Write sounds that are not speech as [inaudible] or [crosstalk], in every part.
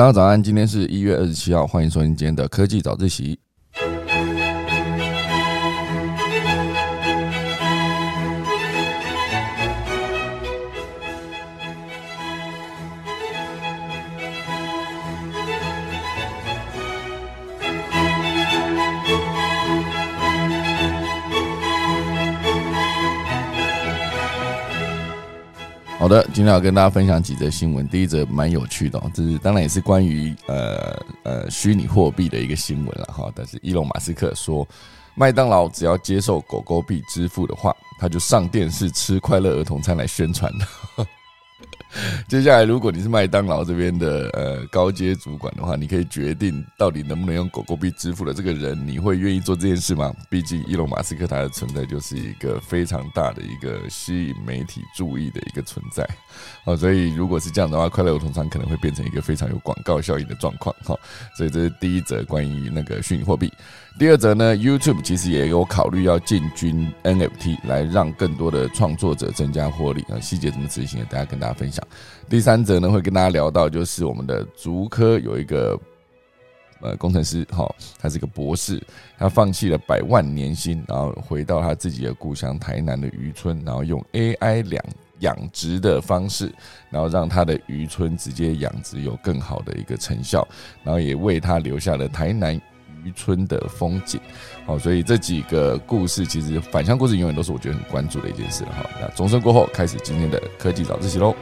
大家早安，今天是一月二十七号，欢迎收听今天的科技早自习。好的，今天要跟大家分享几则新闻。第一则蛮有趣的，这是当然也是关于呃呃虚拟货币的一个新闻了哈。但是伊隆马斯克说，麦当劳只要接受狗狗币支付的话，他就上电视吃快乐儿童餐来宣传。[laughs] 接下来，如果你是麦当劳这边的呃高阶主管的话，你可以决定到底能不能用狗狗币支付的这个人，你会愿意做这件事吗？毕竟伊隆马斯克他的存在就是一个非常大的一个吸引媒体注意的一个存在哦，所以如果是这样的话，快乐儿童餐可能会变成一个非常有广告效应的状况哈。所以这是第一则关于那个虚拟货币。第二则呢，YouTube 其实也有考虑要进军 NFT，来让更多的创作者增加获利啊。细节怎么执行，大家跟大家分享。第三则呢，会跟大家聊到，就是我们的竹科有一个呃工程师，哈，他是一个博士，他放弃了百万年薪，然后回到他自己的故乡台南的渔村，然后用 AI 养养殖的方式，然后让他的渔村直接养殖有更好的一个成效，然后也为他留下了台南渔村的风景。好，所以这几个故事，其实返乡故事永远都是我觉得很关注的一件事哈。那钟声过后，开始今天的科技早自习喽。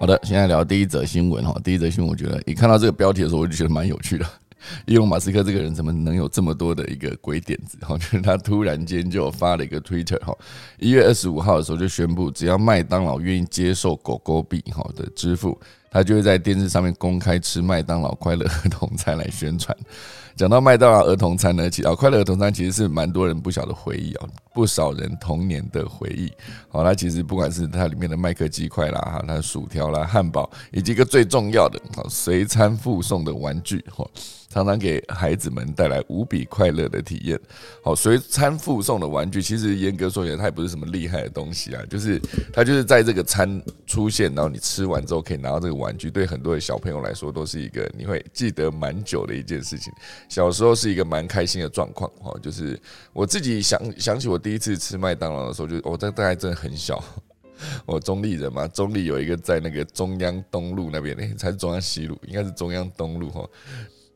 好的，现在聊第一则新闻哈。第一则新闻，我觉得一看到这个标题的时候，我就觉得蛮有趣的。[laughs] 伊隆马斯克这个人怎么能有这么多的一个鬼点子？哈，[laughs] 就是他突然间就发了一个 Twitter 哈，一月二十五号的时候就宣布，只要麦当劳愿意接受狗狗币哈的支付，他就会在电视上面公开吃麦当劳快乐儿童餐来宣传。[laughs] 讲到麦当劳儿童餐呢，其实快乐儿童餐其实是蛮多人不晓得回忆哦，不少人童年的回忆。好，它其实不管是它里面的麦克鸡块啦，哈，它薯条啦、汉堡，以及一个最重要的，好随餐附送的玩具，哈。常常给孩子们带来无比快乐的体验。好，随餐附送的玩具，其实严格说起来，它也不是什么厉害的东西啊，就是它就是在这个餐出现，然后你吃完之后可以拿到这个玩具，对很多的小朋友来说，都是一个你会记得蛮久的一件事情。小时候是一个蛮开心的状况，哈，就是我自己想想起我第一次吃麦当劳的时候，就我在大概真的很小，[laughs] 我中立人嘛，中立有一个在那个中央东路那边，哎，才是中央西路，应该是中央东路哈。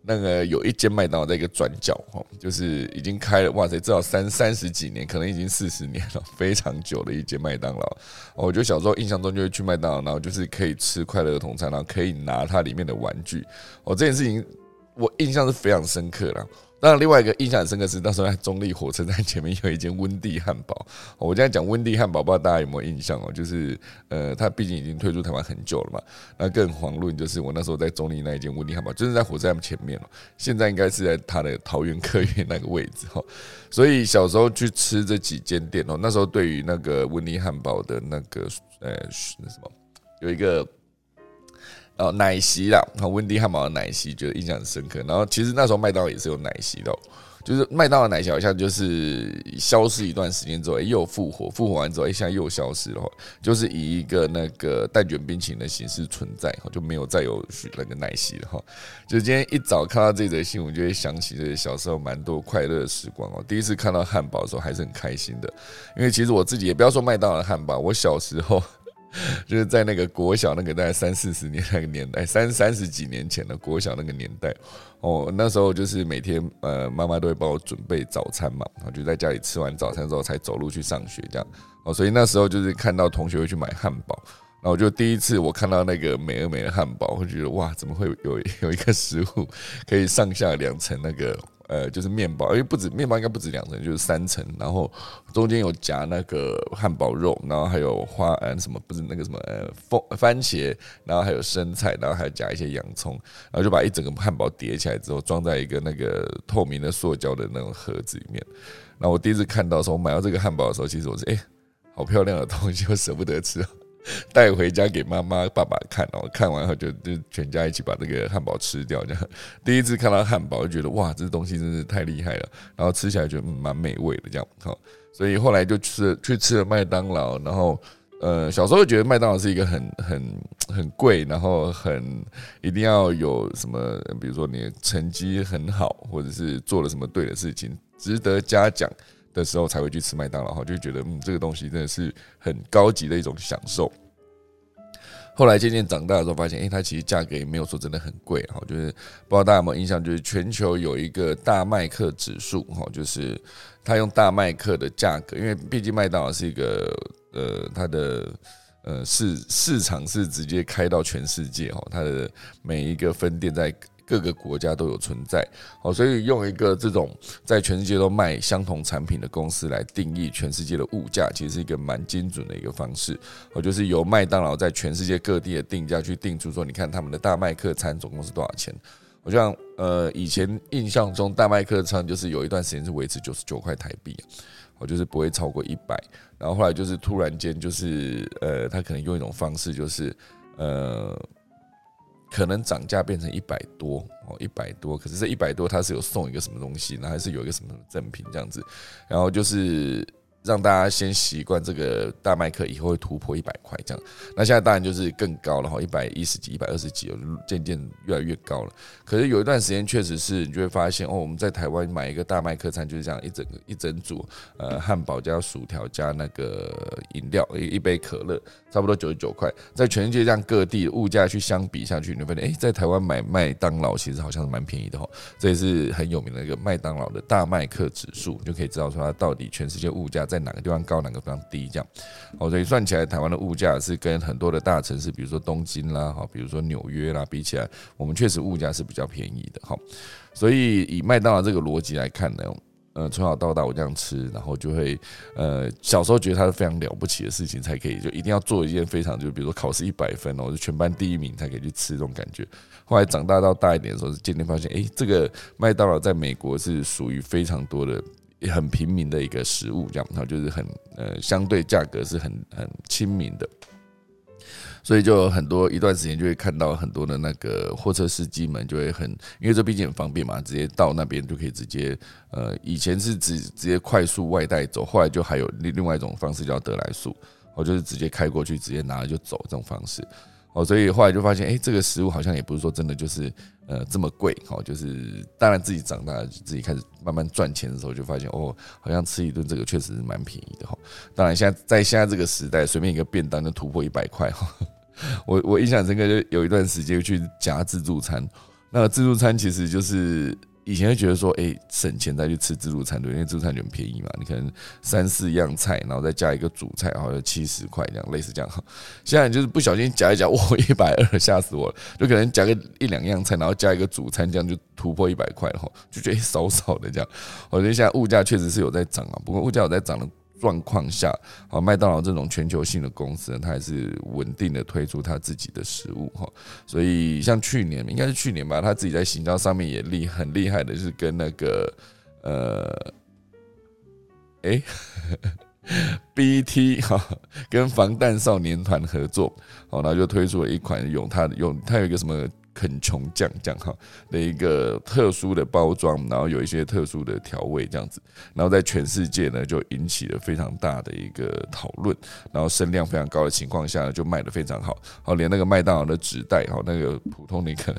那个有一间麦当劳在一个转角哈，就是已经开了哇塞，至少三三十几年，可能已经四十年了，非常久的一间麦当劳。我觉得小时候印象中就会去麦当劳，然后就是可以吃快乐的童餐，然后可以拿它里面的玩具。哦，这件事情我印象是非常深刻的。当然，另外一个印象很深刻是，那时候在中立火车站前面有一间温蒂汉堡。我现在讲温蒂汉堡，不知道大家有没有印象哦？就是呃，它毕竟已经退出台湾很久了嘛。那更遑论就是我那时候在中立那一间温蒂汉堡，就是在火车站前面了。现在应该是在它的桃园客运那个位置哈。所以小时候去吃这几间店哦，那时候对于那个温蒂汉堡的那个呃那什么，有一个。哦，奶昔啦，和温蒂汉堡的奶昔，觉得印象很深刻。然后其实那时候麦当劳也是有奶昔的，就是麦当劳奶昔好像就是消失一段时间之后又复活，复活完之后现在又消失了，就是以一个那个蛋卷冰淇淋的形式存在，就没有再有那个奶昔了哈。就今天一早看到这则新闻，就会想起这小时候蛮多快乐的时光哦。第一次看到汉堡的时候还是很开心的，因为其实我自己也不要说麦当劳汉堡，我小时候。就是在那个国小那个大概三四十年那个年代，三三十几年前的国小那个年代，哦，那时候就是每天呃妈妈都会帮我准备早餐嘛，然后就在家里吃完早餐之后才走路去上学这样，哦，所以那时候就是看到同学会去买汉堡，然后就第一次我看到那个美而美的汉堡，会觉得哇，怎么会有有一个食物可以上下两层那个。呃，就是面包，因为不止面包，应该不止两层，就是三层，然后中间有夹那个汉堡肉，然后还有花，呃，什么不是那个什么呃，番番茄，然后还有生菜，然后还夹一些洋葱，然后就把一整个汉堡叠起来之后，装在一个那个透明的塑胶的那种盒子里面。然后我第一次看到的时候，我买到这个汉堡的时候，其实我是哎，好漂亮的东西，我舍不得吃。带回家给妈妈、爸爸看哦。看完后就就全家一起把这个汉堡吃掉。这样第一次看到汉堡，就觉得哇，这东西真是太厉害了。然后吃起来觉得蛮美味的，这样好。所以后来就吃去吃了麦当劳，然后。呃，小时候觉得麦当劳是一个很很很贵，然后很一定要有什么，比如说你成绩很好，或者是做了什么对的事情，值得嘉奖的时候才会去吃麦当劳，哈，就觉得嗯，这个东西真的是很高级的一种享受。后来渐渐长大的时候，发现，哎，它其实价格也没有说真的很贵，哈，就是不知道大家有没有印象，就是全球有一个大麦克指数，哈，就是它用大麦克的价格，因为毕竟麦当劳是一个。呃，它的呃市市场是直接开到全世界哈，它的每一个分店在各个国家都有存在哦，所以用一个这种在全世界都卖相同产品的公司来定义全世界的物价，其实是一个蛮精准的一个方式。哦，就是由麦当劳在全世界各地的定价去定出说，你看他们的大麦克餐总共是多少钱？我像呃以前印象中大麦克餐就是有一段时间是维持九十九块台币。我就是不会超过一百，然后后来就是突然间就是呃，他可能用一种方式，就是呃，可能涨价变成一百多哦，一百多，可是这一百多它是有送一个什么东西，然后还是有一个什么赠品这样子，然后就是。让大家先习惯这个大麦克，以后会突破一百块这样。那现在当然就是更高了哈，一百一十几、一百二十几，渐渐越来越高了。可是有一段时间确实是，你就会发现哦，我们在台湾买一个大麦克餐就是这样一整个一整组，呃，汉堡加薯条加那个饮料一一杯可乐，差不多九十九块。在全世界这样各地物价去相比下去，你会发现，哎，在台湾买麦当劳其实好像是蛮便宜的哈。这也是很有名的一个麦当劳的大麦克指数，就可以知道说它到底全世界物价在。在哪个地方高，哪个地方低，这样，哦，所以算起来，台湾的物价是跟很多的大城市，比如说东京啦，哈，比如说纽约啦，比起来，我们确实物价是比较便宜的，哈。所以以麦当劳这个逻辑来看呢，呃，从小到大我这样吃，然后就会，呃，小时候觉得它是非常了不起的事情，才可以就一定要做一件非常，就比如说考试一百分哦，就全班第一名才可以去吃这种感觉。后来长大到大一点的时候，渐渐发现，哎，这个麦当劳在美国是属于非常多的。也很平民的一个食物，这样，然后就是很呃，相对价格是很很亲民的，所以就有很多一段时间就会看到很多的那个货车司机们就会很，因为这毕竟很方便嘛，直接到那边就可以直接呃，以前是直直接快速外带走，后来就还有另另外一种方式叫得来速，我就是直接开过去，直接拿了就走这种方式。哦，所以后来就发现，哎，这个食物好像也不是说真的就是呃这么贵，哦，就是当然自己长大自己开始慢慢赚钱的时候，就发现哦，好像吃一顿这个确实是蛮便宜的哈。当然现在在现在这个时代，随便一个便当就突破一百块哈。我我印象深刻，就有一段时间去夹自助餐，那自助餐其实就是。以前会觉得说，哎，省钱再去吃自助餐对，因为自助餐就很便宜嘛。你可能三四样菜，然后再加一个主菜，然后七十块这样，类似这样。现在就是不小心夹一夹，哇，一百二，吓死我了！就可能夹个一两样菜，然后加一个主餐，这样就突破一百块了，就觉得少少的这样。我觉得现在物价确实是有在涨啊，不过物价有在涨的。状况下，好，麦当劳这种全球性的公司，它还是稳定的推出它自己的食物哈。所以像去年，应该是去年吧，他自己在行销上面也厉很厉害的，是跟那个呃，哎，BT 哈，跟防弹少年团合作，好，然后就推出了一款用它用它有一个什么。肯琼酱酱哈。的一个特殊的包装，然后有一些特殊的调味这样子，然后在全世界呢就引起了非常大的一个讨论，然后声量非常高的情况下呢就卖的非常好，好连那个麦当劳的纸袋哈那个普通那个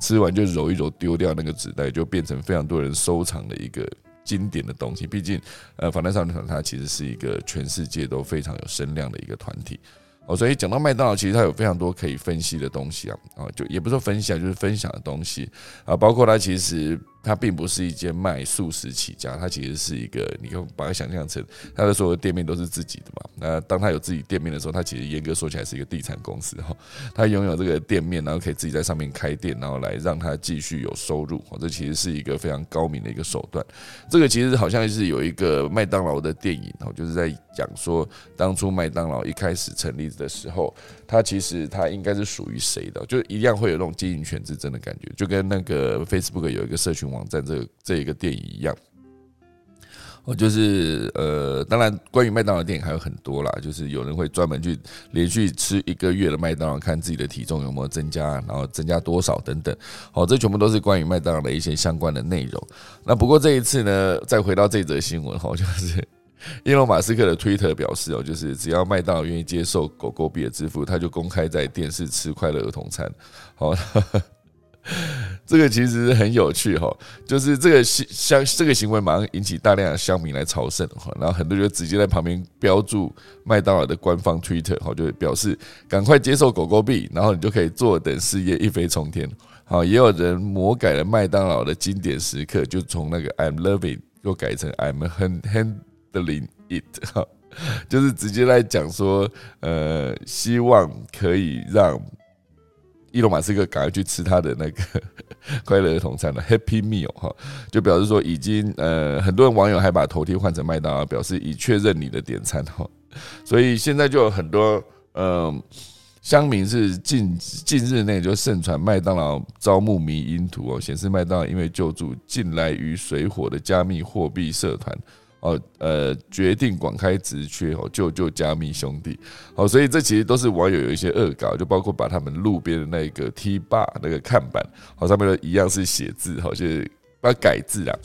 吃完就揉一揉丢掉那个纸袋就变成非常多人收藏的一个经典的东西，毕竟呃反弹少年团它其实是一个全世界都非常有声量的一个团体。哦，所以讲到麦当劳，其实它有非常多可以分析的东西啊，啊，就也不是说分析啊，就是分享的东西啊，包括它其实。它并不是一间卖素食起家，它其实是一个，你可以把它想象成它的所有店面都是自己的嘛。那当他有自己店面的时候，它其实严格说起来是一个地产公司哈。他拥有这个店面，然后可以自己在上面开店，然后来让他继续有收入。这其实是一个非常高明的一个手段。这个其实好像是有一个麦当劳的电影哦，就是在讲说当初麦当劳一开始成立的时候，它其实它应该是属于谁的，就一样会有那种经营权之争的感觉，就跟那个 Facebook 有一个社群网。站这这一个电影一样，哦，就是呃，当然，关于麦当劳电影还有很多啦，就是有人会专门去连续吃一个月的麦当劳，看自己的体重有没有增加，然后增加多少等等。好，这全部都是关于麦当劳的一些相关的内容。那不过这一次呢，再回到这则新闻，哈，就是伊隆马斯克的推特表示哦，就是只要麦当劳愿意接受狗狗币的支付，他就公开在电视吃快乐儿童餐。好。[laughs] 这个其实很有趣哈，就是这个行这个行为马上引起大量的乡民来朝圣哈，然后很多人就直接在旁边标注麦当劳的官方 Twitter 哈，就表示赶快接受狗狗币，然后你就可以坐等事业一飞冲天。好，也有人魔改了麦当劳的经典时刻，就从那个 I'm loving 又改成 I'm 很的零 it 哈，[laughs] 就是直接来讲说，呃，希望可以让。伊隆马斯克赶快去吃他的那个 [laughs] 快乐儿童餐了，Happy Meal 哈，就表示说已经呃，很多人网友还把头贴换成麦当劳，表示已确认你的点餐哈。所以现在就有很多嗯乡民是近近日内就盛传麦当劳招募迷因图哦，显示麦当劳因为救助近来于水火的加密货币社团。哦，呃，决定广开直缺哦，救救加密兄弟，好，所以这其实都是网友有一些恶搞，就包括把他们路边的那个 T 坝那个看板，好上面的一样是写字，好就是要改字啊。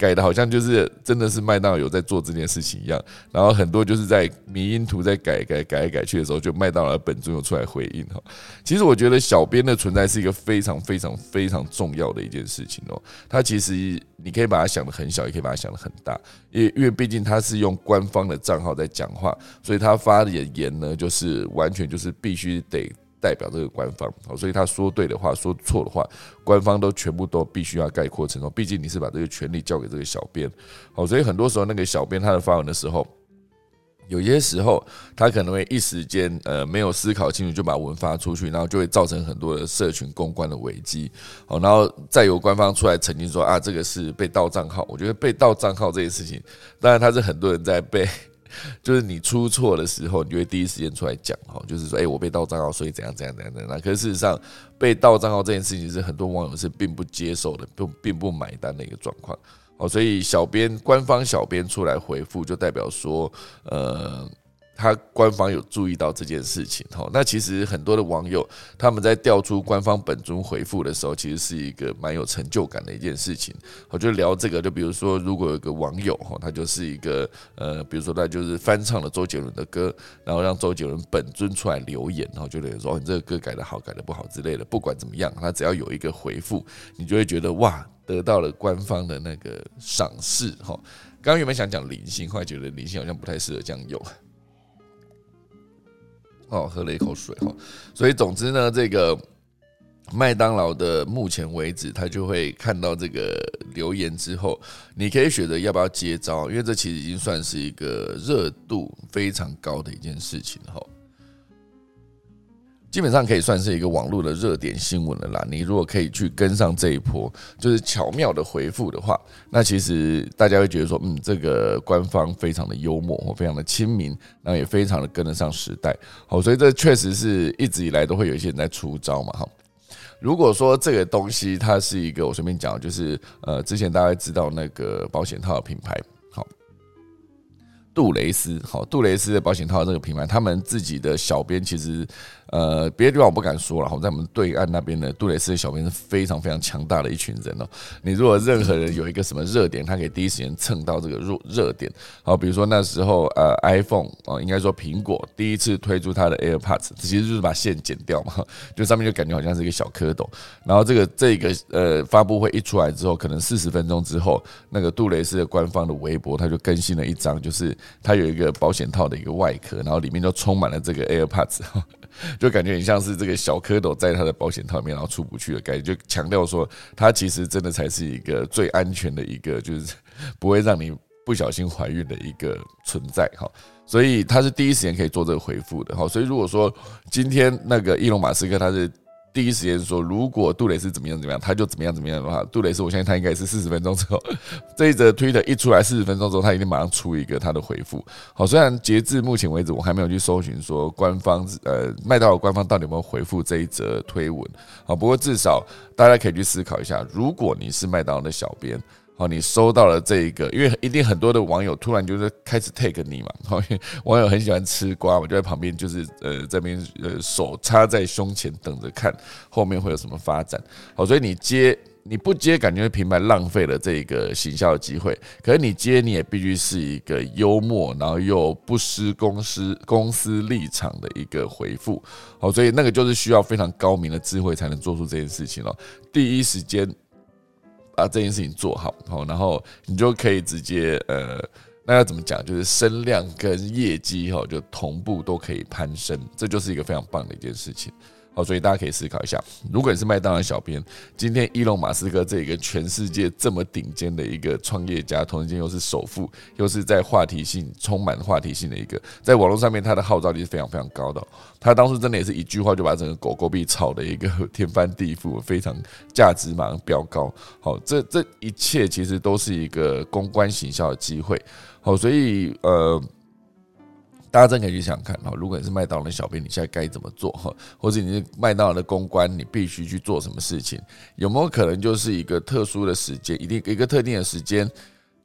改的好像就是真的是麦当劳有在做这件事情一样，然后很多就是在迷因图在改改改改去的时候，就麦当劳本尊有出来回应哈。其实我觉得小编的存在是一个非常非常非常重要的一件事情哦。他其实你可以把它想的很小，也可以把它想的很大，因为因为毕竟他是用官方的账号在讲话，所以他发的言呢，就是完全就是必须得。代表这个官方，好，所以他说对的话，说错的话，官方都全部都必须要概括承受。毕竟你是把这个权利交给这个小编，好，所以很多时候那个小编他的发文的时候，有些时候他可能会一时间呃没有思考清楚就把文发出去，然后就会造成很多的社群公关的危机，好，然后再由官方出来澄清说啊这个是被盗账号。我觉得被盗账号这件事情，当然他是很多人在被。[laughs] 就是你出错的时候，你就会第一时间出来讲哈，就是说，哎，我被盗账号，所以怎样怎样怎样怎样。可事实上，被盗账号这件事情是很多网友是并不接受的，并并不买单的一个状况。哦，所以小编官方小编出来回复，就代表说，呃。他官方有注意到这件事情，哈，那其实很多的网友他们在调出官方本尊回复的时候，其实是一个蛮有成就感的一件事情。我就聊这个，就比如说，如果有个网友，哈，他就是一个呃，比如说他就是翻唱了周杰伦的歌，然后让周杰伦本尊出来留言，然后就有人说你这个歌改的好，改的不好之类的，不管怎么样，他只要有一个回复，你就会觉得哇，得到了官方的那个赏识，哈。刚刚原本想讲灵性，后来觉得灵性好像不太适合这样用。哦，喝了一口水哈，所以总之呢，这个麦当劳的目前为止，他就会看到这个留言之后，你可以选择要不要接招，因为这其实已经算是一个热度非常高的一件事情哈。基本上可以算是一个网络的热点新闻了啦。你如果可以去跟上这一波，就是巧妙的回复的话，那其实大家会觉得说，嗯，这个官方非常的幽默，非常的亲民，然后也非常的跟得上时代。好，所以这确实是一直以来都会有一些人在出招嘛。哈，如果说这个东西它是一个，我随便讲，就是呃，之前大家知道那个保险套的品牌。好杜蕾斯，好，杜蕾斯的保险套这个品牌，他们自己的小编其实，呃，别的地方我不敢说了，好，在我们对岸那边的杜蕾斯的小编是非常非常强大的一群人哦。你如果任何人有一个什么热点，他可以第一时间蹭到这个热热点，好，比如说那时候呃，iPhone 啊，应该说苹果第一次推出它的 AirPods，其实就是把线剪掉嘛，就上面就感觉好像是一个小蝌蚪。然后这个这个呃发布会一出来之后，可能四十分钟之后，那个杜蕾斯的官方的微博他就更新了一张，就是。它有一个保险套的一个外壳，然后里面就充满了这个 AirPods，就感觉很像是这个小蝌蚪在他的保险套里面，然后出不去的感觉，就强调说它其实真的才是一个最安全的一个，就是 [laughs] 不会让你不小心怀孕的一个存在哈。所以他是第一时间可以做这个回复的哈。所以如果说今天那个伊隆马斯克他是。第一时间说，如果杜蕾斯怎么样怎么样，他就怎么样怎么样的话，杜蕾斯我相信他应该是四十分钟之后，[laughs] 这一则推特一出来，四十分钟之后，他一定马上出一个他的回复。好，虽然截至目前为止，我还没有去搜寻说官方呃麦当劳官方到底有没有回复这一则推文。好，不过至少大家可以去思考一下，如果你是麦当劳的小编。哦，你收到了这一个，因为一定很多的网友突然就是开始 take 你嘛，[laughs] 好，网友很喜欢吃瓜嘛，就在旁边就是呃这边呃手插在胸前等着看后面会有什么发展，好，所以你接你不接，感觉平白浪费了这个行销的机会，可是你接你也必须是一个幽默，然后又不失公司公司立场的一个回复，好，所以那个就是需要非常高明的智慧才能做出这件事情了，第一时间。把这件事情做好，好，然后你就可以直接呃，那要怎么讲？就是声量跟业绩哈，就同步都可以攀升，这就是一个非常棒的一件事情。好，所以大家可以思考一下，如果你是麦当劳小编，今天伊隆马斯克这一个全世界这么顶尖的一个创业家，同时间又是首富，又是在话题性充满话题性的一个，在网络上面他的号召力是非常非常高的。他当初真的也是一句话就把整个狗狗币炒的一个 [laughs] 天翻地覆，非常价值马上飙高。好，这这一切其实都是一个公关行销的机会。好，所以呃。大家真可以去想看哈，如果你是麦当劳的小编，你现在该怎么做哈？或者你是麦当劳的公关，你必须去做什么事情？有没有可能就是一个特殊的时间，一定一个特定的时间？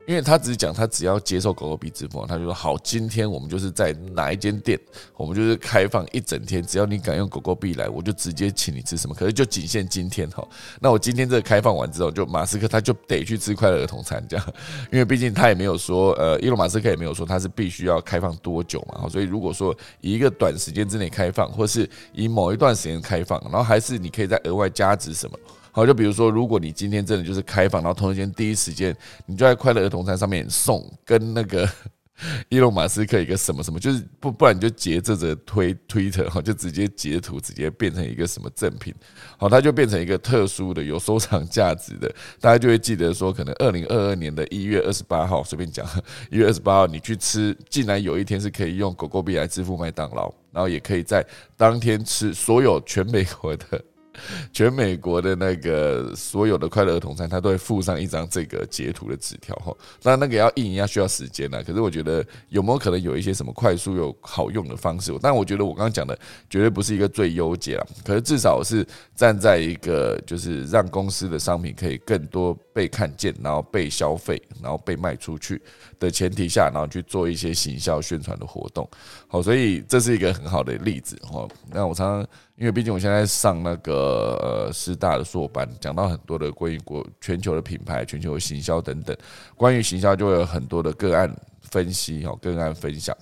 因为他只是讲，他只要接受狗狗币支付，他就说好，今天我们就是在哪一间店，我们就是开放一整天，只要你敢用狗狗币来，我就直接请你吃什么。可是就仅限今天哈。那我今天这个开放完之后，就马斯克他就得去吃快乐儿童餐这样，因为毕竟他也没有说，呃，伊隆马斯克也没有说他是必须要开放多久嘛。所以如果说以一个短时间之内开放，或是以某一段时间开放，然后还是你可以再额外加值什么。好，就比如说，如果你今天真的就是开放，然后同一间第一时间，你就在快乐儿童餐上面送跟那个 [laughs] 伊隆马斯克一个什么什么，就是不不然你就截这则推推特哈，就直接截图，直接变成一个什么赠品，好，它就变成一个特殊的有收藏价值的，大家就会记得说，可能二零二二年的一月二十八号，随便讲，一月二十八号你去吃，竟然有一天是可以用狗狗币来支付麦当劳，然后也可以在当天吃所有全美国的。[laughs] 全美国的那个所有的快乐儿童餐，他都会附上一张这个截图的纸条哈。那那个要印要需要时间呢。可是我觉得有没有可能有一些什么快速又好用的方式？但我觉得我刚刚讲的绝对不是一个最优解啊。可是至少是站在一个就是让公司的商品可以更多被看见，然后被消费，然后被卖出去的前提下，然后去做一些行销宣传的活动。好，所以这是一个很好的例子哈。那我常常。因为毕竟我现在上那个呃师大的硕班，讲到很多的关于国全球的品牌、全球行销等等，关于行销就会有很多的个案分析哦，个案分享，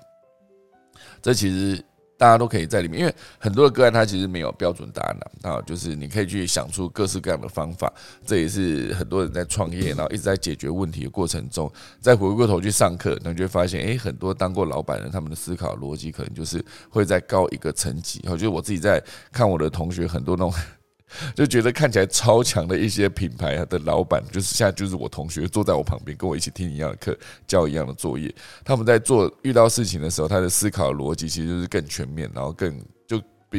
这其实。大家都可以在里面，因为很多的个案它其实没有标准答案的啊，就是你可以去想出各式各样的方法，这也是很多人在创业，然后一直在解决问题的过程中，再回过头去上课，你就会发现，诶，很多当过老板的人，他们的思考逻辑可能就是会在高一个层级。我觉得我自己在看我的同学，很多那种。就觉得看起来超强的一些品牌的老板，就是现在就是我同学坐在我旁边，跟我一起听一样的课，交一样的作业。他们在做遇到事情的时候，他的思考逻辑其实就是更全面，然后更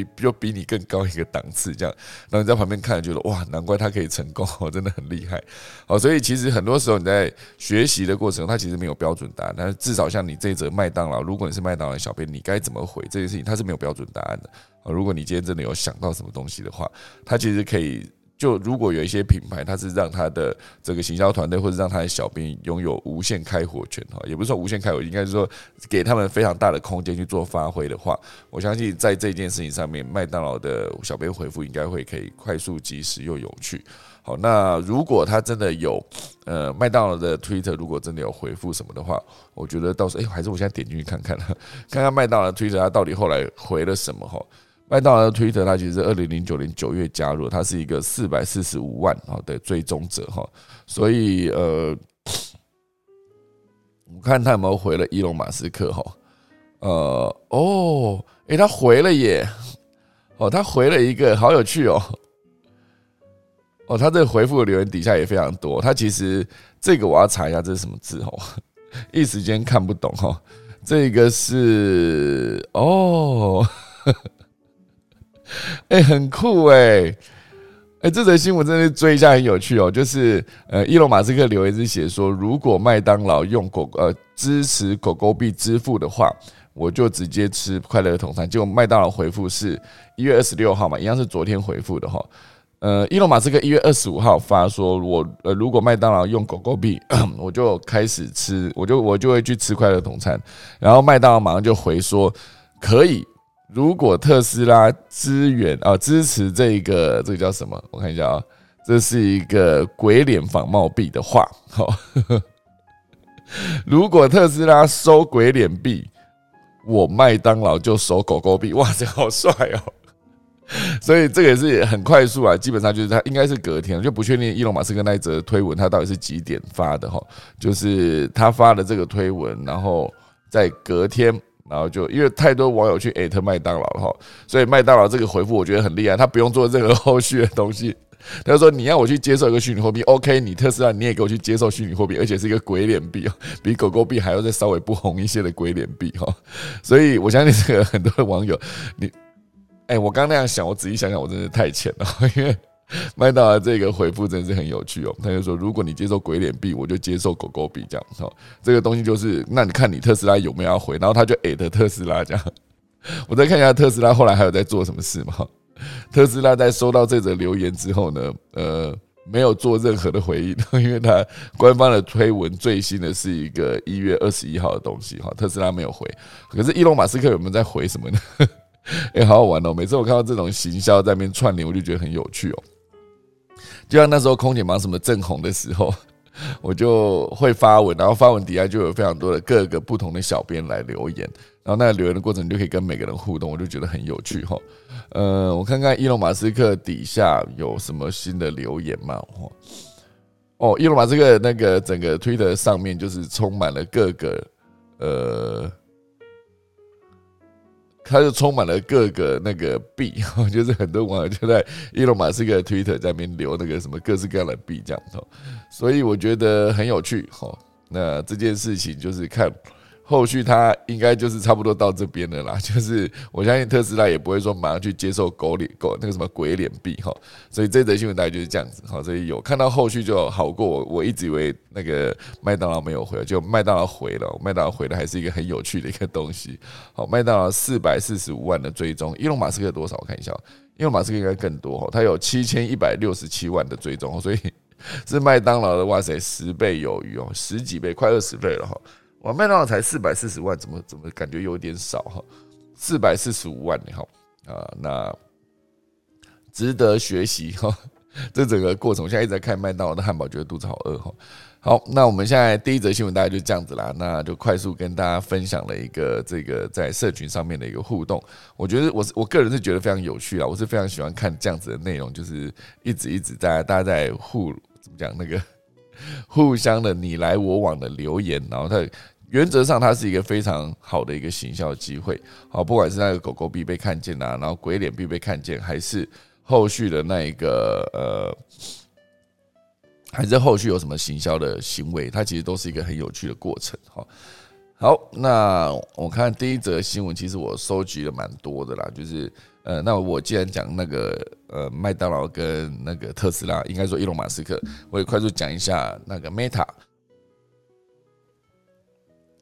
比就比你更高一个档次这样。然后你在旁边看，觉得哇，难怪他可以成功，[laughs] 真的很厉害。好，所以其实很多时候你在学习的过程中，他其实没有标准答案。但是至少像你这一则麦当劳，如果你是麦当劳小编，你该怎么回这件事情，他是没有标准答案的。啊，如果你今天真的有想到什么东西的话，他其实可以就如果有一些品牌，它是让他的这个行销团队或者让他的小编拥有无限开火权哈，也不是说无限开火，应该是说给他们非常大的空间去做发挥的话，我相信在这件事情上面，麦当劳的小编回复应该会可以快速、及时又有趣。好，那如果他真的有呃麦当劳的 Twitter，如果真的有回复什么的话，我觉得到时候哎，还是我现在点进去看看，看看麦当劳的 Twitter 他到底后来回了什么哈。麦当劳的推特，它其实是二零零九年九月加入，它是一个四百四十五万哈的追踪者哈，所以呃，我看他有没有回了伊隆马斯克哈，呃哦，诶，他回了耶，哦，他回了一个，好有趣哦，哦，他这个回复的留言底下也非常多，他其实这个我要查一下这是什么字哦，[laughs] 一时间看不懂哈，这个是哦。呵呵 [laughs] 哎，很酷哎！哎，这则新闻真的追一下很有趣哦。就是呃，伊隆马斯克留言是写说，如果麦当劳用狗呃支持狗狗币支付的话，我就直接吃快乐儿童餐。结果麦当劳回复是一月二十六号嘛，一样是昨天回复的哈。呃，伊隆马斯克一月二十五号发说，我呃如果麦当劳用狗狗币，[clears throat] 我就开始吃，我就我就会去吃快乐同餐。然后麦当劳马上就回说，可以，如果特斯拉支援啊支持这个这个叫什么？我看一下啊，这是一个鬼脸仿冒币的话，好，[laughs] 如果特斯拉收鬼脸币，我麦当劳就收狗狗币。哇，这好帅哦！所以这个也是很快速啊，基本上就是他应该是隔天，就不确定伊隆马斯克那一则推文他到底是几点发的哈，就是他发的这个推文，然后在隔天，然后就因为太多网友去艾特麦当劳了哈，所以麦当劳这个回复我觉得很厉害，他不用做任何后续的东西，他说你要我去接受一个虚拟货币，OK，你特斯拉你也给我去接受虚拟货币，而且是一个鬼脸币哦，比狗狗币还要再稍微不红一些的鬼脸币哈，所以我相信这个很多的网友你。哎，我刚那样想，我仔细想想，我真的太浅了。因为 [laughs] 麦当劳这个回复真是很有趣哦。他就说，如果你接受鬼脸币，我就接受狗狗币这样。哦，这个东西就是，那你看你特斯拉有没有要回？然后他就艾特特斯拉这样。[laughs] 我再看一下特斯拉后来还有在做什么事吗？特斯拉在收到这则留言之后呢，呃，没有做任何的回应，[laughs] 因为他官方的推文最新的是一个一月二十一号的东西哈。特斯拉没有回，可是伊隆马斯克有没有在回什么呢？哎，好好玩哦！每次我看到这种行销在那边串联，我就觉得很有趣哦。就像那时候空姐忙什么正红的时候，[laughs] 我就会发文，然后发文底下就有非常多的各个不同的小编来留言，然后那个留言的过程，你就可以跟每个人互动，我就觉得很有趣哈。呃，我看看伊隆马斯克底下有什么新的留言嘛？哦，伊隆马斯克那个整个推特上面就是充满了各个呃。他就充满了各个那个币，[laughs] 就是很多网友就在伊隆马斯克的 Twitter 在那边留那个什么各式各样的币这样子，所以我觉得很有趣哈。那这件事情就是看。后续他应该就是差不多到这边的啦，[laughs] 就是我相信特斯拉也不会说马上去接受狗脸狗那个什么鬼脸币哈，所以这则新闻大概就是这样子哈，所以有看到后续就好过我我一直以为那个麦当劳没有回，就麦当劳回了，麦当劳回的还是一个很有趣的一个东西。好，麦当劳四百四十五万的追踪，伊隆马斯克多少？我看一下，伊隆马斯克应该更多哈，他有七千一百六十七万的追踪，所以 [laughs] 是麦当劳的哇塞十倍有余哦，十几倍，快二十倍了哈。我麦当劳才四百四十万，怎么怎么感觉有点少哈？四百四十五万，你好啊，那值得学习哈。这整个过程，我现在一直在看麦当劳的汉堡，觉得肚子好饿哈。好，那我们现在第一则新闻大概就这样子啦，那就快速跟大家分享了一个这个在社群上面的一个互动。我觉得我是我个人是觉得非常有趣啊，我是非常喜欢看这样子的内容，就是一直一直在大家在互怎么讲那个 [laughs] 互相的你来我往的留言，然后他。原则上，它是一个非常好的一个行销机会。好，不管是那个狗狗必被看见啊，然后鬼脸必被看见，还是后续的那一个呃，还是后续有什么行销的行为，它其实都是一个很有趣的过程。哈，好，那我看第一则新闻，其实我收集了蛮多的啦。就是呃，那我既然讲那个呃麦当劳跟那个特斯拉，应该说伊隆马斯克，我也快速讲一下那个 Meta。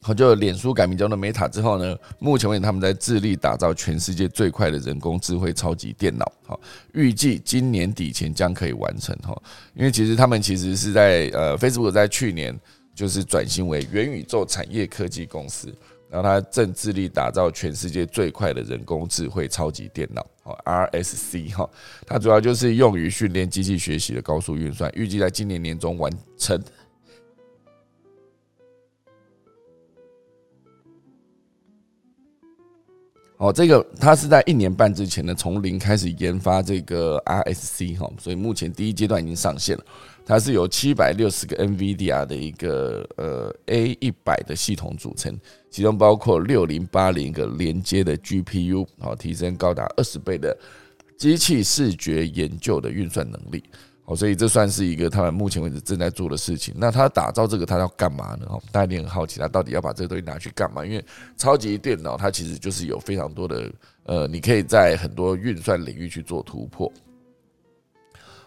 好，就脸书改名叫做 Meta 之后呢，目前为止他们在致力打造全世界最快的人工智慧超级电脑。好，预计今年底前将可以完成。哈，因为其实他们其实是在呃，Facebook 在去年就是转型为元宇宙产业科技公司，然后它正致力打造全世界最快的人工智慧超级电脑。好，RSC 哈，它主要就是用于训练机器学习的高速运算，预计在今年年中完成。哦，这个它是在一年半之前呢，从零开始研发这个 RSC 哈，所以目前第一阶段已经上线了。它是由七百六十个 NVIDIA 的一个呃 A 一百的系统组成，其中包括六零八零个连接的 GPU，好，提升高达二十倍的机器视觉研究的运算能力。哦，所以这算是一个他们目前为止正在做的事情。那他打造这个，他要干嘛呢？哦，大家一定很好奇，他到底要把这个东西拿去干嘛？因为超级电脑它其实就是有非常多的呃，你可以在很多运算领域去做突破。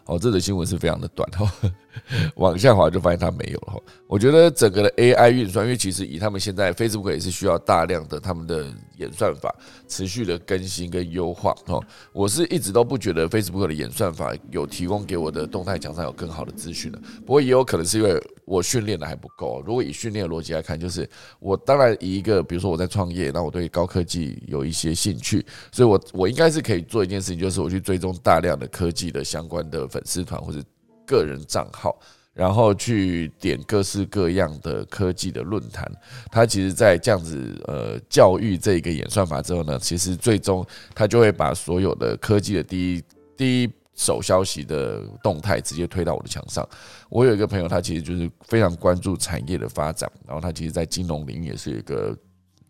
哦，这则新闻是非常的短哦，[laughs] 往下滑就发现它没有了哈。我觉得整个的 AI 运算，因为其实以他们现在 Facebook 也是需要大量的他们的演算法持续的更新跟优化哦。我是一直都不觉得 Facebook 的演算法有提供给我的动态墙上有更好的资讯的。不过也有可能是因为我训练的还不够。如果以训练的逻辑来看，就是我当然以一个比如说我在创业，那我对高科技有一些兴趣，所以我我应该是可以做一件事情，就是我去追踪大量的科技的相关的粉丝团或者个人账号。然后去点各式各样的科技的论坛，他其实，在这样子呃教育这个演算法之后呢，其实最终他就会把所有的科技的第一第一手消息的动态直接推到我的墙上。我有一个朋友，他其实就是非常关注产业的发展，然后他其实，在金融领域也是一个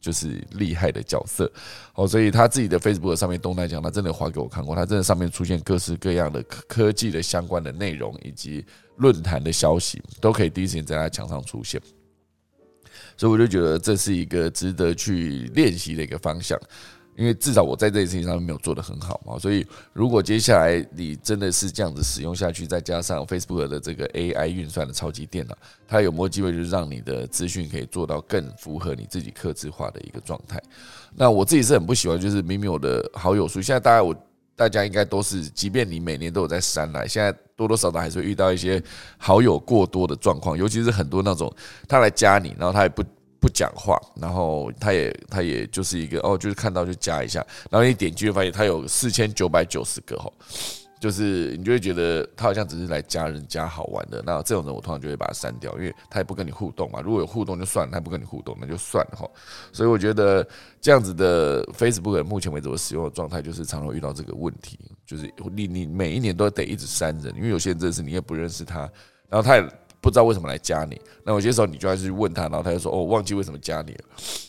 就是厉害的角色哦，所以他自己的 Facebook 上面动态墙，他真的画给我看过，他真的上面出现各式各样的科技的相关的内容以及。论坛的消息都可以第一时间在他墙上出现，所以我就觉得这是一个值得去练习的一个方向，因为至少我在这件事情上面没有做得很好嘛。所以如果接下来你真的是这样子使用下去，再加上 Facebook 的这个 AI 运算的超级电脑，它有没有机会就是让你的资讯可以做到更符合你自己克制化的一个状态？那我自己是很不喜欢，就是明明我的好友数现在大概我。大家应该都是，即便你每年都有在删来，现在多多少少还是会遇到一些好友过多的状况，尤其是很多那种他来加你，然后他也不不讲话，然后他也他也就是一个哦，就是看到就加一下，然后你点击就发现他有四千九百九十个哈。就是你就会觉得他好像只是来加人加好玩的，那这种人我通常就会把他删掉，因为他也不跟你互动嘛。如果有互动就算了，他不跟你互动那就算了哈。所以我觉得这样子的 Facebook 目前为止我使用的状态就是常常遇到这个问题，就是你你每一年都得一直删人，因为有些人真的是你也不认识他，然后他也不知道为什么来加你。那有些时候你就要去问他，然后他就说哦忘记为什么加你了。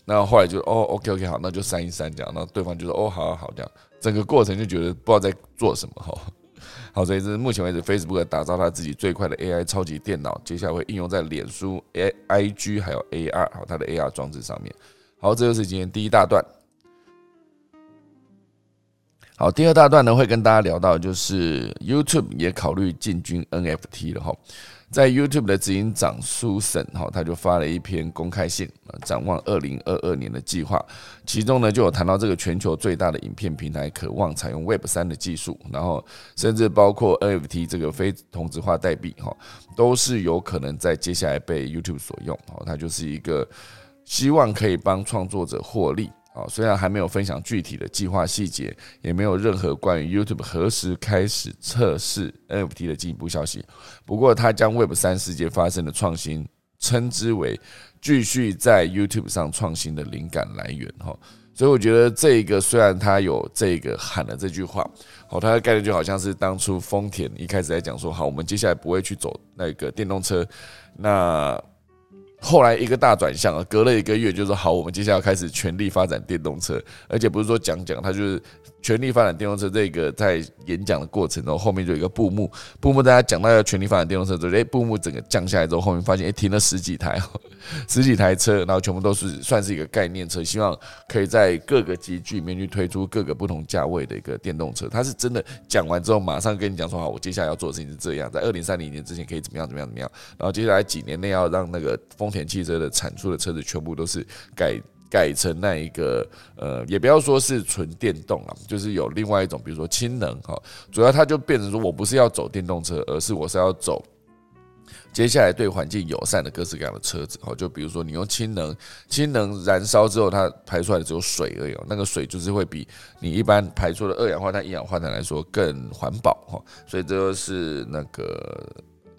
那后来就哦 OK OK 好，那就删一删这样。然后对方就说哦好好好这样。整个过程就觉得不知道在做什么哈，好，所以是目前为止 Facebook 打造他自己最快的 AI 超级电脑，接下来会应用在脸书、A IG 还有 AR 好它的 AR 装置上面。好，这就是今天第一大段。好，第二大段呢会跟大家聊到，就是 YouTube 也考虑进军 NFT 了哈。在 YouTube 的执行长苏森哈，他就发了一篇公开信，展望二零二二年的计划。其中呢，就有谈到这个全球最大的影片平台渴望采用 Web 三的技术，然后甚至包括 NFT 这个非同质化代币哈，都是有可能在接下来被 YouTube 所用。哦，它就是一个希望可以帮创作者获利。啊，虽然还没有分享具体的计划细节，也没有任何关于 YouTube 何时开始测试 NFT 的进一步消息。不过，他将 Web 三世界发生的创新称之为继续在 YouTube 上创新的灵感来源。哈，所以我觉得这一个虽然他有这个喊了这句话，好，他的概念就好像是当初丰田一开始在讲说，好，我们接下来不会去走那个电动车，那。后来一个大转向啊，隔了一个月就说好，我们接下来要开始全力发展电动车，而且不是说讲讲，他就是。全力发展电动车这个在演讲的过程中，后面就有一个布幕，布幕大家讲到要全力发展电动车之后，哎，布幕整个降下来之后，后面发现哎停了十几台，[laughs] 十几台车，然后全部都是算是一个概念车，希望可以在各个集聚里面去推出各个不同价位的一个电动车。他是真的讲完之后，马上跟你讲说好，我接下来要做的事情是这样，在二零三零年之前可以怎么样怎么样怎么样，然后接下来几年内要让那个丰田汽车的产出的车子全部都是改。改成那一个呃，也不要说是纯电动了，就是有另外一种，比如说氢能哈，主要它就变成说我不是要走电动车，而是我是要走接下来对环境友善的各式各样的车子哈，就比如说你用氢能，氢能燃烧之后它排出来的只有水而已，那个水就是会比你一般排出的二氧化碳、一氧化碳来说更环保哈，所以这就是那个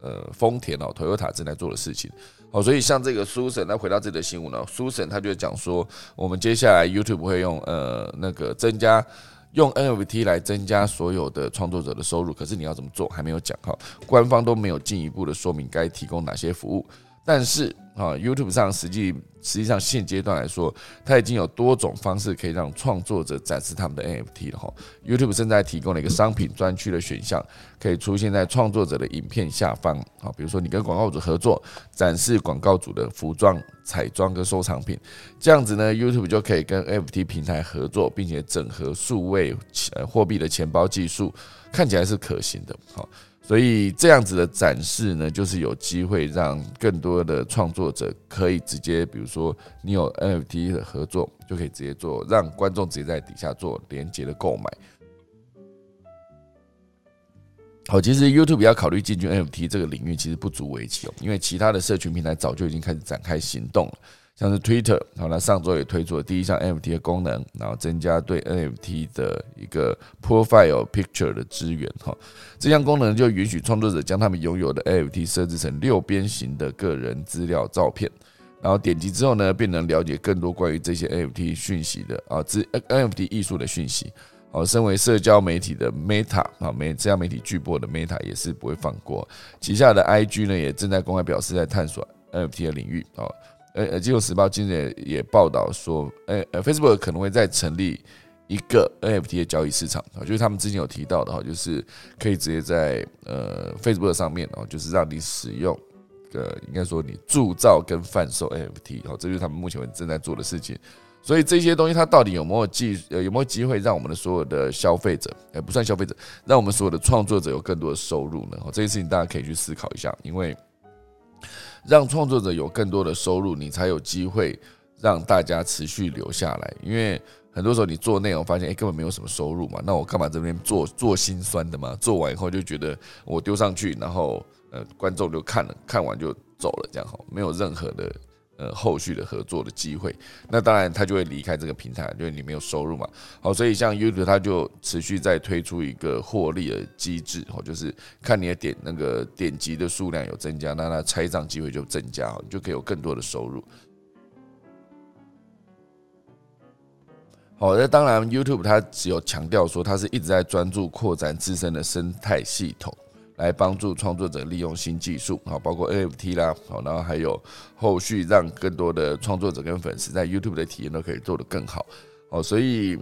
呃丰田哦，Toyota 正在做的事情。好，所以像这个苏神，那回到自己的新闻呢，苏神他就讲说，我们接下来 YouTube 会用呃那个增加用 NFT 来增加所有的创作者的收入，可是你要怎么做还没有讲哈，官方都没有进一步的说明该提供哪些服务，但是。啊，YouTube 上实际实际上现阶段来说，它已经有多种方式可以让创作者展示他们的 NFT 了哈。YouTube 正在提供了一个商品专区的选项，可以出现在创作者的影片下方啊。比如说你跟广告主合作，展示广告主的服装、彩妆跟收藏品，这样子呢，YouTube 就可以跟 NFT 平台合作，并且整合数位呃货币的钱包技术，看起来是可行的。好。所以这样子的展示呢，就是有机会让更多的创作者可以直接，比如说你有 NFT 的合作，就可以直接做，让观众直接在底下做连接的购买。好，其实 YouTube 要考虑进军 NFT 这个领域，其实不足为奇哦，因为其他的社群平台早就已经开始展开行动了，像是 Twitter，好，那上周也推出了第一项 NFT 的功能，然后增加对 NFT 的一个 Profile Picture 的支援，哈，这项功能就允许创作者将他们拥有的 NFT 设置成六边形的个人资料照片，然后点击之后呢，便能了解更多关于这些 NFT 讯息的啊，之 NFT 艺术的讯息。哦，身为社交媒体的 Meta 啊，媒社交媒体巨擘的 Meta 也是不会放过旗下的 IG 呢，也正在公开表示在探索 NFT 的领域。哦，呃呃，《金融时报》今日也报道说，呃呃，Facebook 可能会再成立一个 NFT 的交易市场啊，就是他们之前有提到的哈，就是可以直接在呃 Facebook 上面哦，就是让你使用，呃，应该说你铸造跟贩售 NFT，哦，这就是他们目前正在做的事情。所以这些东西它到底有没有机呃有没有机会让我们的所有的消费者，呃不算消费者，让我们所有的创作者有更多的收入呢？这件事情大家可以去思考一下，因为让创作者有更多的收入，你才有机会让大家持续留下来。因为很多时候你做内容发现，哎，根本没有什么收入嘛，那我干嘛这边做做心酸的嘛？做完以后就觉得我丢上去，然后呃观众就看了，看完就走了，这样好，没有任何的。呃，后续的合作的机会，那当然他就会离开这个平台，因为你没有收入嘛。好，所以像 YouTube，它就持续在推出一个获利的机制，哦，就是看你的点那个点击的数量有增加，那它拆账机会就增加，你就可以有更多的收入。好，那当然 YouTube 它只有强调说，它是一直在专注扩展自身的生态系统。来帮助创作者利用新技术，好，包括 NFT 啦，好，然后还有后续让更多的创作者跟粉丝在 YouTube 的体验都可以做得更好，好，所以。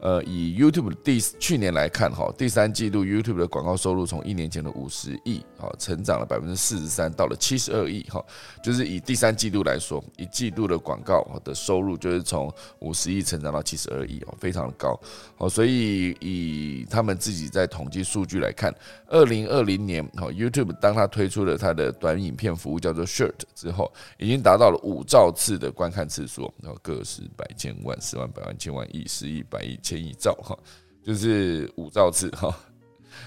呃，以 YouTube 第去年来看，哈，第三季度 YouTube 的广告收入从一年前的五十亿，好，成长了百分之四十三，到了七十二亿，哈，就是以第三季度来说，一季度的广告的收入就是从五十亿成长到七十二亿，哦，非常的高，哦，所以以他们自己在统计数据来看，二零二零年，哈，YouTube 当他推出了它的短影片服务叫做 Shirt 之后，已经达到了五兆次的观看次数，然后个十百千万十万百万千万亿十亿百亿。千亿兆哈，就是五兆次哈，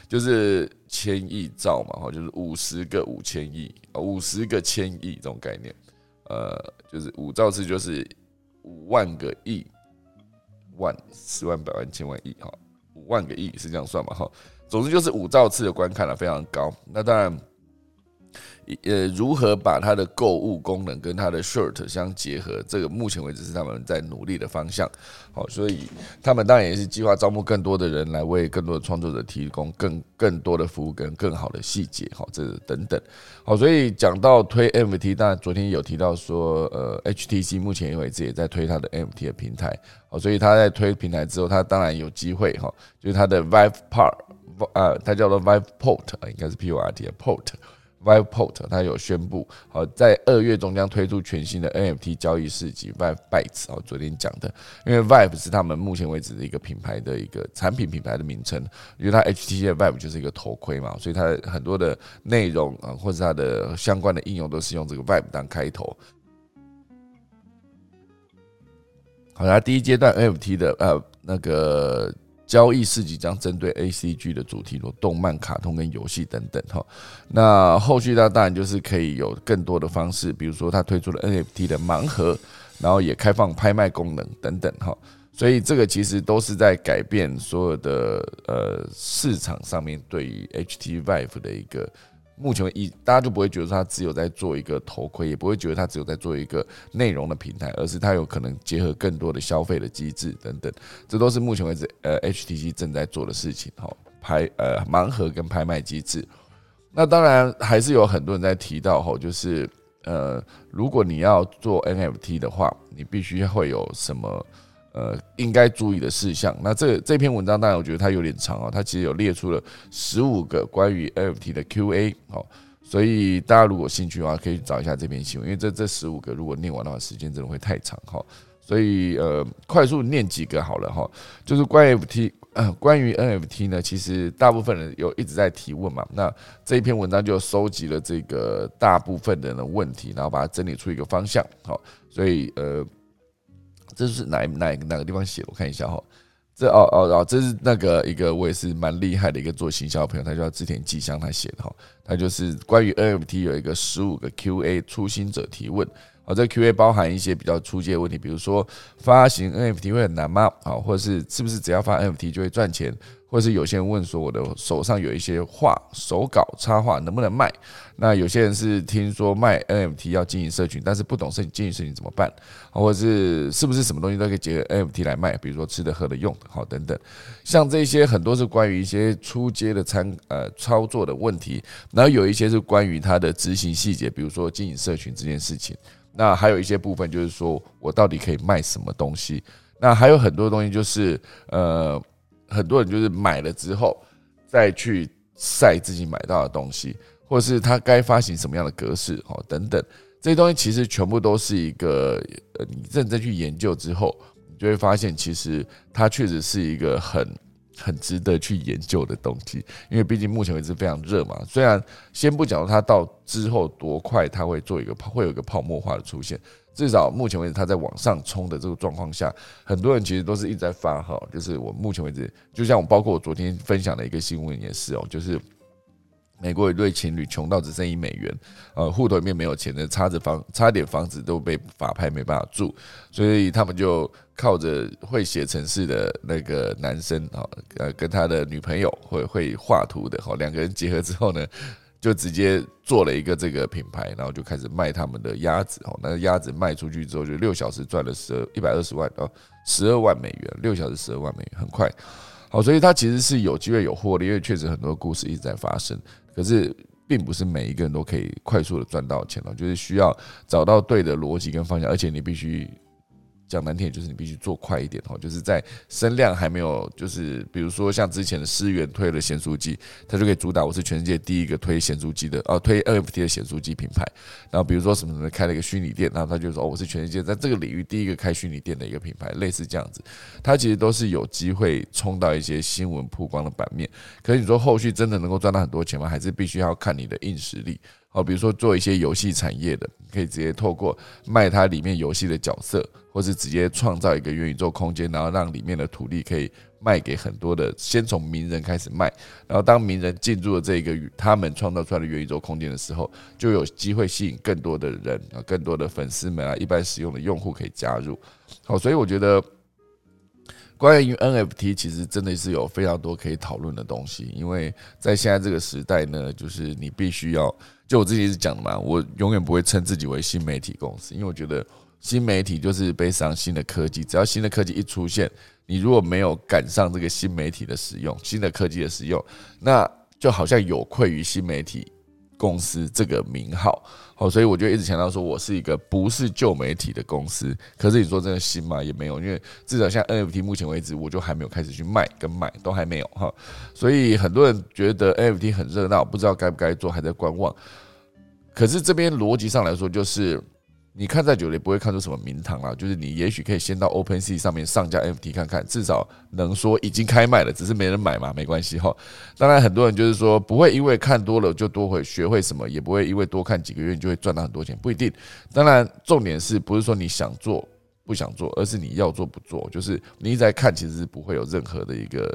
就是千亿兆嘛哈，就是五十个五千亿五十个千亿这种概念，呃，就是五兆次就是五万个亿，万十万百万千万亿哈，五万个亿是这样算嘛哈，总之就是五兆次的观看了非常高，那当然。呃，如何把它的购物功能跟它的 shirt 相结合？这个目前为止是他们在努力的方向。好，所以他们当然也是计划招募更多的人来为更多的创作者提供更更多的服务跟更好的细节。好，这等等。好，所以讲到推 MT，当然昨天有提到说，呃，HTC 目前为止也在推它的 MT 的平台。好，所以他在推平台之后，他当然有机会哈，就是他的 Vive Part，呃，它叫做 Vive Port，应该是 P O R T 的 Port。Viveport，它有宣布，好在二月中将推出全新的 NFT 交易市集 Vive Bytes。哦，昨天讲的，因为 Vive 是他们目前为止的一个品牌的一个产品品牌的名称，因为它 HTC 的 Vive 就是一个头盔嘛，所以它很多的内容啊，或者它的相关的应用都是用这个 Vive 当开头。好，那第一阶段 NFT 的呃那个。交易市集将针对 A C G 的主题，如动漫、卡通跟游戏等等哈。那后续它当然就是可以有更多的方式，比如说它推出了 N F T 的盲盒，然后也开放拍卖功能等等哈。所以这个其实都是在改变所有的呃市场上面对于 H T Vive 的一个。目前一大家就不会觉得他只有在做一个头盔，也不会觉得他只有在做一个内容的平台，而是他有可能结合更多的消费的机制等等，这都是目前为止呃 HTC 正在做的事情哈。拍呃盲盒跟拍卖机制，那当然还是有很多人在提到哈，就是呃如果你要做 NFT 的话，你必须会有什么？呃，应该注意的事项。那这这篇文章当然我觉得它有点长哦，它其实有列出了十五个关于 NFT 的 Q&A 好，所以大家如果兴趣的话，可以找一下这篇新闻，因为这这十五个如果念完的话，时间真的会太长哈。所以呃，快速念几个好了哈，就是关于 NFT 呃，关于 NFT 呢，其实大部分人有一直在提问嘛。那这一篇文章就收集了这个大部分人的问题，然后把它整理出一个方向。好，所以呃，这是哪哪哪个地方写的？我看一下哈。这哦哦哦，这是那个一个我也是蛮厉害的一个做行销的朋友，他叫织田纪香，他写的哈。他就是关于 NFT 有一个十五个 QA 初心者提问。好，这 Q&A 包含一些比较初阶的问题，比如说发行 NFT 会很难吗？好，或者是是不是只要发 NFT 就会赚钱？或是有些人问说，我的手上有一些画手稿插画能不能卖？那有些人是听说卖 NFT 要经营社群，但是不懂社经营社群怎么办？或者是是不是什么东西都可以结合 NFT 来卖？比如说吃的、喝的、用的，好等等。像这些很多是关于一些出街的参呃操作的问题，然后有一些是关于它的执行细节，比如说经营社群这件事情。那还有一些部分就是说我到底可以卖什么东西？那还有很多东西就是呃，很多人就是买了之后再去晒自己买到的东西，或者是他该发行什么样的格式哦等等这些东西，其实全部都是一个呃，你认真去研究之后，你就会发现其实它确实是一个很。很值得去研究的东西，因为毕竟目前为止非常热嘛。虽然先不讲它到之后多快，它会做一个会有一个泡沫化的出现，至少目前为止它在往上冲的这个状况下，很多人其实都是一直在发哈。就是我目前为止，就像我包括我昨天分享的一个新闻也是哦，就是。美国一对情侣穷到只剩一美元，呃，户头里面没有钱的，差着房，差点房子都被法拍没办法住，所以他们就靠着会写程式的那个男生啊，呃，跟他的女朋友会会画图的，好，两个人结合之后呢，就直接做了一个这个品牌，然后就开始卖他们的鸭子，哦，那鸭子卖出去之后，就六小时赚了十二一百二十万哦，十二万美元，六小时十二万美元，很快，好，所以他其实是有机会有获利，因为确实很多故事一直在发生。可是，并不是每一个人都可以快速的赚到钱了，就是需要找到对的逻辑跟方向，而且你必须。讲难听点，就是你必须做快一点哦，就是在声量还没有，就是比如说像之前的思源推了显书机，它就可以主打我是全世界第一个推显书机的哦，推 NFT 的显书机品牌。然后比如说什么什么开了一个虚拟店，然后他就说哦，我是全世界在这个领域第一个开虚拟店的一个品牌，类似这样子。它其实都是有机会冲到一些新闻曝光的版面。可是你说后续真的能够赚到很多钱吗？还是必须要看你的硬实力。好，比如说做一些游戏产业的，可以直接透过卖它里面游戏的角色，或是直接创造一个元宇宙空间，然后让里面的土地可以卖给很多的，先从名人开始卖，然后当名人进入了这个他们创造出来的元宇宙空间的时候，就有机会吸引更多的人啊，更多的粉丝们啊，一般使用的用户可以加入。好，所以我觉得。关于 NFT，其实真的是有非常多可以讨论的东西，因为在现在这个时代呢，就是你必须要，就我之前是讲的嘛，我永远不会称自己为新媒体公司，因为我觉得新媒体就是背上新的科技，只要新的科技一出现，你如果没有赶上这个新媒体的使用，新的科技的使用，那就好像有愧于新媒体。公司这个名号，好，所以我就一直强调说，我是一个不是旧媒体的公司。可是你说真的新吗？也没有，因为至少像 NFT 目前为止，我就还没有开始去卖跟买，都还没有哈。所以很多人觉得 NFT 很热闹，不知道该不该做，还在观望。可是这边逻辑上来说，就是。你看再久也不会看出什么名堂了，就是你也许可以先到 OpenSea 上面上架 NFT 看看，至少能说已经开卖了，只是没人买嘛，没关系哈。当然很多人就是说不会因为看多了就多会学会什么，也不会因为多看几个月你就会赚到很多钱，不一定。当然重点是不是说你想做不想做，而是你要做不做，就是你一直在看，其实是不会有任何的一个。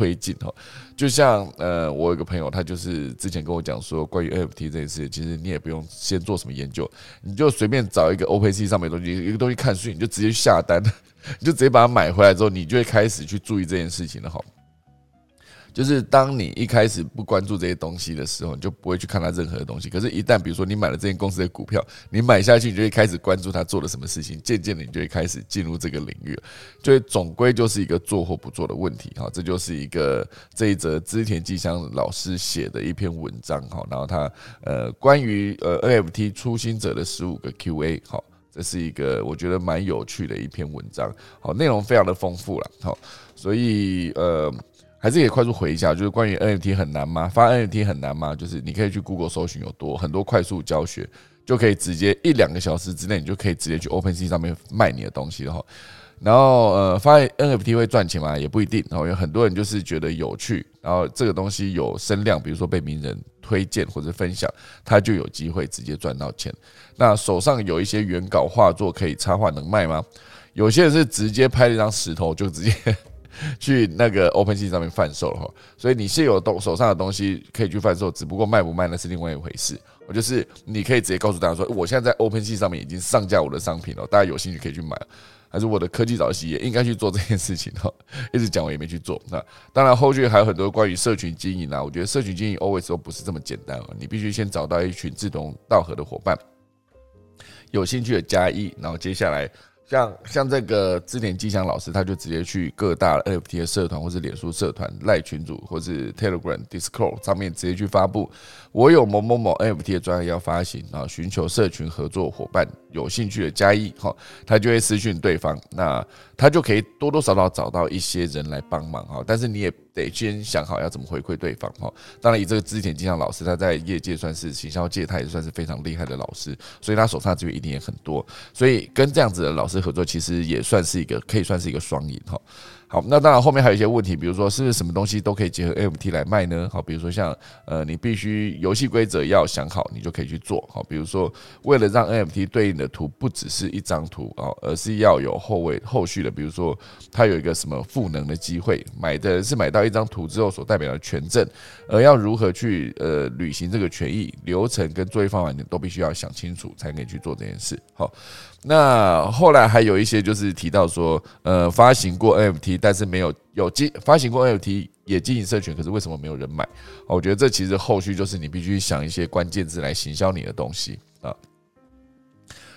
推进哦，就像呃，我有个朋友，他就是之前跟我讲说，关于 NFT 这件事，其实你也不用先做什么研究，你就随便找一个 OPEC 上面东西，一个东西看顺，你就直接下单，[laughs] 你就直接把它买回来之后，你就会开始去注意这件事情了哈。就是当你一开始不关注这些东西的时候，你就不会去看它任何的东西。可是，一旦比如说你买了这间公司的股票，你买下去，你就会开始关注它做了什么事情。渐渐的，你就会开始进入这个领域，就会总归就是一个做或不做的问题。哈，这就是一个这一则织田纪香老师写的一篇文章。哈，然后他呃关于呃 NFT 初心者的十五个 Q&A。哈，这是一个我觉得蛮有趣的一篇文章。好，内容非常的丰富了。好，所以呃。还是可以快速回一下，就是关于 NFT 很难吗？发 NFT 很难吗？就是你可以去 Google 搜寻有多很多快速教学，就可以直接一两个小时之内，你就可以直接去 OpenSea 上面卖你的东西了哈。然后呃，发 NFT 会赚钱吗？也不一定。然后有很多人就是觉得有趣，然后这个东西有声量，比如说被名人推荐或者分享，他就有机会直接赚到钱。那手上有一些原稿画作可以插画能卖吗？有些人是直接拍了一张石头就直接去那个 OpenSea 上面贩售了哈。所以你现有东手上的东西可以去贩售，只不过卖不卖那是另外一回事。我就是你可以直接告诉大家说，我现在在 OpenSea 上面已经上架我的商品了，大家有兴趣可以去买。还是我的科技早期也应该去做这件事情哈，[laughs] 一直讲我也没去做。那当然后续还有很多关于社群经营啊，我觉得社群经营 always 都不是这么简单啊，你必须先找到一群志同道合的伙伴，有兴趣的加一，然后接下来。像像这个织田吉祥老师，他就直接去各大 NFT 的社团，或是脸书社团、赖群组，或是 Telegram、Discord 上面直接去发布，我有某某某 NFT 的专业要发行啊，寻求社群合作伙伴，有兴趣的加一哈，他就会私讯对方，那他就可以多多少少找到一些人来帮忙哈，但是你也。得先想好要怎么回馈对方哈。当然，以这个织田金祥老师，他在业界算是行销界，他也算是非常厉害的老师，所以他手上资源一定也很多。所以跟这样子的老师合作，其实也算是一个可以算是一个双赢哈。好，那当然后面还有一些问题，比如说是什么东西都可以结合 NFT 来卖呢？好，比如说像呃，你必须游戏规则要想好，你就可以去做。好，比如说为了让 NFT 对应的图不只是一张图啊，而是要有后位后续的，比如说它有一个什么赋能的机会，买的是买到一张图之后所代表的权证，而要如何去呃履行这个权益流程跟作业方法，你都必须要想清楚才可以去做这件事。好。那后来还有一些就是提到说，呃，发行过 NFT，但是没有有经发行过 NFT 也经营社群，可是为什么没有人买？我觉得这其实后续就是你必须想一些关键字来行销你的东西啊。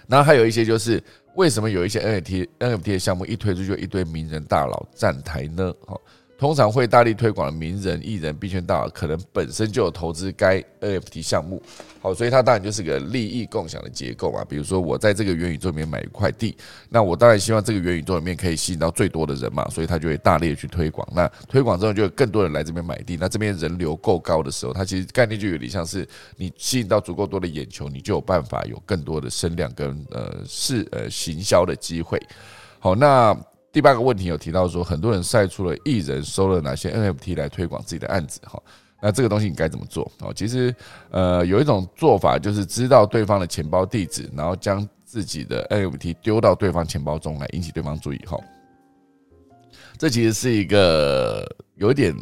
那还有一些就是为什么有一些 NFT NFT 的项目一推出就一堆名人大佬站台呢？好。通常会大力推广的名人、艺人、币圈大佬，可能本身就有投资该 NFT 项目，好，所以它当然就是个利益共享的结构嘛。比如说，我在这个元宇宙里面买一块地，那我当然希望这个元宇宙里面可以吸引到最多的人嘛，所以他就会大力去推广。那推广之后，就有更多人来这边买地，那这边人流够高的时候，它其实概念就有点像是你吸引到足够多的眼球，你就有办法有更多的声量跟呃是呃行销的机会。好，那。第八个问题有提到说，很多人晒出了艺人收了哪些 NFT 来推广自己的案子哈，那这个东西你该怎么做哦？其实呃有一种做法就是知道对方的钱包地址，然后将自己的 NFT 丢到对方钱包中来引起对方注意哈。这其实是一个有点。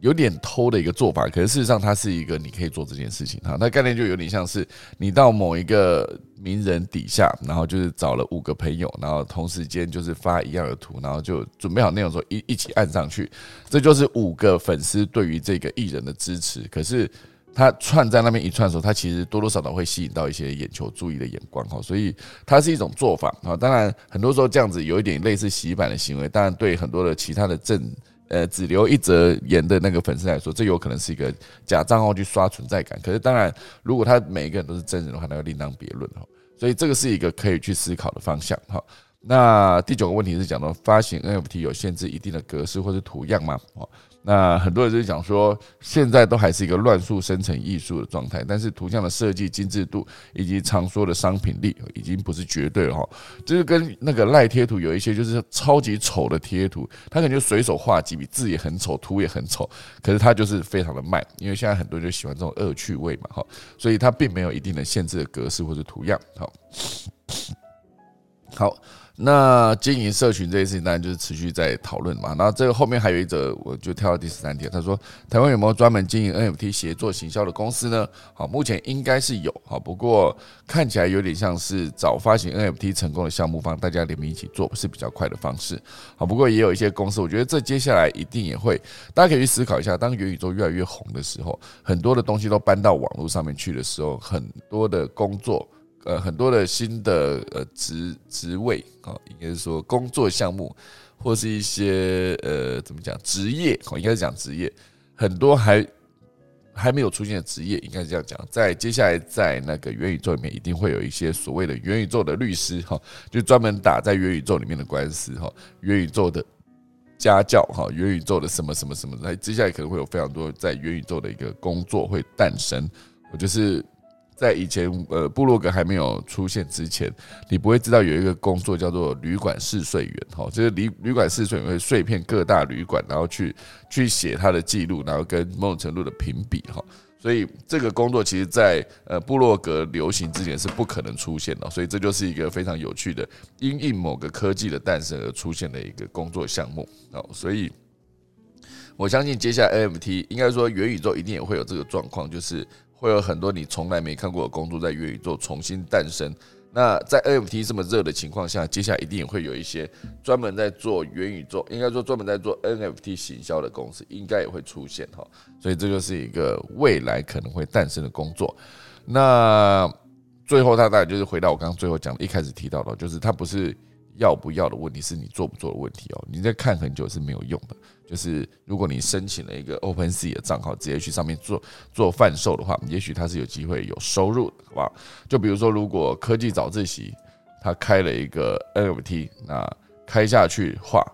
有点偷的一个做法，可是事实上它是一个你可以做这件事情哈。那概念就有点像是你到某一个名人底下，然后就是找了五个朋友，然后同时间就是发一样的图，然后就准备好内容说一一起按上去，这就是五个粉丝对于这个艺人的支持。可是他串在那边一串的时候，他其实多多少少会吸引到一些眼球注意的眼光哈，所以它是一种做法啊。当然很多时候这样子有一点类似洗版的行为，当然对很多的其他的正。呃，只留一则言的那个粉丝来说，这有可能是一个假账号去刷存在感。可是，当然，如果他每一个人都是真人的话，那要另当别论哈。所以，这个是一个可以去思考的方向哈。那第九个问题是讲到发行 NFT 有限制一定的格式或是图样吗？哦。那很多人就讲说，现在都还是一个乱数生成艺术的状态，但是图像的设计精致度以及常说的商品力已经不是绝对了哈。就是跟那个赖贴图有一些就是超级丑的贴图，他可能就随手画几笔，字也很丑，图也很丑，可是它就是非常的卖，因为现在很多人就喜欢这种恶趣味嘛哈，所以它并没有一定的限制的格式或者图样。好，好。那经营社群这件事情，当然就是持续在讨论嘛。那这个后面还有一则，我就跳到第十三题。他说，台湾有没有专门经营 NFT 协作行销的公司呢？好，目前应该是有。好，不过看起来有点像是找发行 NFT 成功的项目方，大家联名一起做是比较快的方式。好，不过也有一些公司，我觉得这接下来一定也会，大家可以去思考一下，当元宇宙越来越红的时候，很多的东西都搬到网络上面去的时候，很多的工作。呃，很多的新的呃职职位啊，应该是说工作项目，或是一些呃怎么讲职业哦，应该是讲职业，很多还还没有出现的职业，应该是这样讲。在接下来，在那个元宇宙里面，一定会有一些所谓的元宇宙的律师哈，就专门打在元宇宙里面的官司哈，元宇宙的家教哈，元宇宙的什么什么什么，那接下来可能会有非常多在元宇宙的一个工作会诞生，我就是。在以前呃部落格还没有出现之前，你不会知道有一个工作叫做旅馆试睡员哈，就是旅旅馆试睡员会碎片各大旅馆，然后去去写他的记录，然后跟某种程度的评比哈。所以这个工作其实，在呃部落格流行之前是不可能出现的，所以这就是一个非常有趣的因应某个科技的诞生而出现的一个工作项目哦。所以我相信接下来 NFT 应该说元宇宙一定也会有这个状况，就是会有很多你从来没看过的工作在元宇宙重新诞生。那在 NFT 这么热的情况下，接下来一定也会有一些专门在做元宇宙，应该说专门在做 NFT 行销的公司，应该也会出现哈。所以这就是一个未来可能会诞生的工作。那最后，它当然就是回到我刚刚最后讲的，一开始提到的，就是它不是要不要的问题，是你做不做的问题哦。你在看很久是没有用的。就是如果你申请了一个 OpenSea 的账号，直接去上面做做贩售的话，也许它是有机会有收入的，好不好？就比如说，如果科技早自习他开了一个 NFT，那开下去话，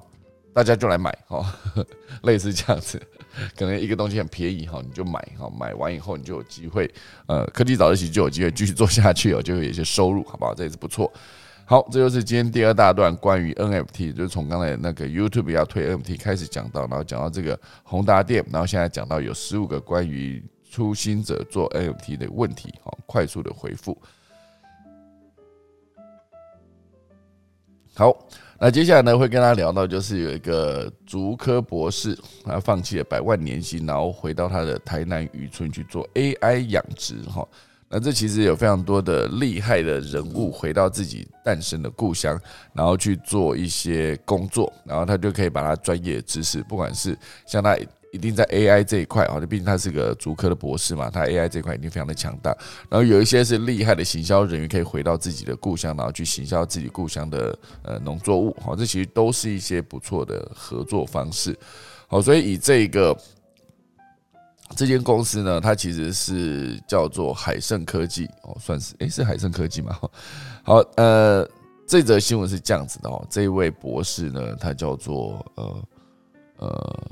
大家就来买哈，[laughs] 类似这样子，可能一个东西很便宜哈，你就买哈，买完以后你就有机会，呃，科技早自习就有机会继续做下去哦，就会有一些收入，好不好？这也是不错。好，这就是今天第二大段关于 NFT，就是从刚才那个 YouTube 要推 NFT 开始讲到，然后讲到这个宏达店，然后现在讲到有十五个关于初心者做 NFT 的问题，好，快速的回复。好，那接下来呢会跟大家聊到，就是有一个竹科博士，他放弃了百万年薪，然后回到他的台南渔村去做 AI 养殖，哈。那这其实有非常多的厉害的人物回到自己诞生的故乡，然后去做一些工作，然后他就可以把他专业知识，不管是像他一定在 AI 这一块啊，就毕竟他是个足科的博士嘛，他 AI 这一块一定非常的强大。然后有一些是厉害的行销人员，可以回到自己的故乡，然后去行销自己故乡的呃农作物，好，这其实都是一些不错的合作方式。好，所以以这个。这间公司呢，它其实是叫做海盛科技哦，算是诶，是海盛科技嘛？[laughs] 好，呃，这则新闻是这样子的哦，这位博士呢，他叫做呃呃，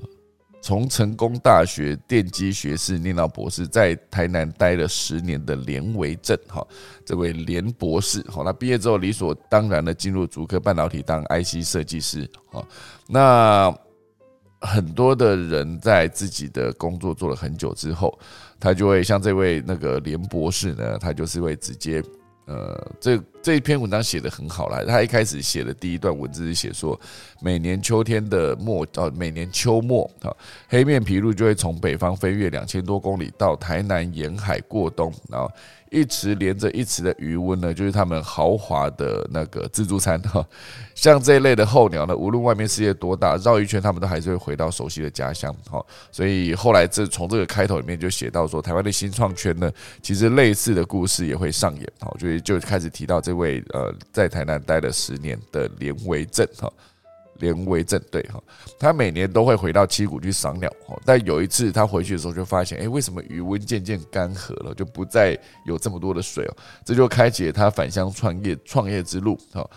从成功大学电机学士念到博士，在台南待了十年的连维正哈，这位连博士好，他毕业之后理所当然的进入竹科半导体当 IC 设计师好，那。很多的人在自己的工作做了很久之后，他就会像这位那个连博士呢，他就是会直接，呃，这这一篇文章写的很好啦。他一开始写的第一段文字是写说，每年秋天的末，哦，每年秋末啊，黑面琵鹭就会从北方飞越两千多公里到台南沿海过冬，然后。一池连着一池的余温呢，就是他们豪华的那个自助餐哈。像这一类的候鸟呢，无论外面世界多大，绕一圈他们都还是会回到熟悉的家乡哈。所以后来这从这个开头里面就写到说，台湾的新创圈呢，其实类似的故事也会上演哈。所以就开始提到这位呃，在台南待了十年的连维正哈。连为正对哈，他每年都会回到七谷去赏鸟哈，但有一次他回去的时候就发现，哎，为什么余温渐渐干涸了，就不再有这么多的水哦，这就开启了他返乡创业创业之路哈。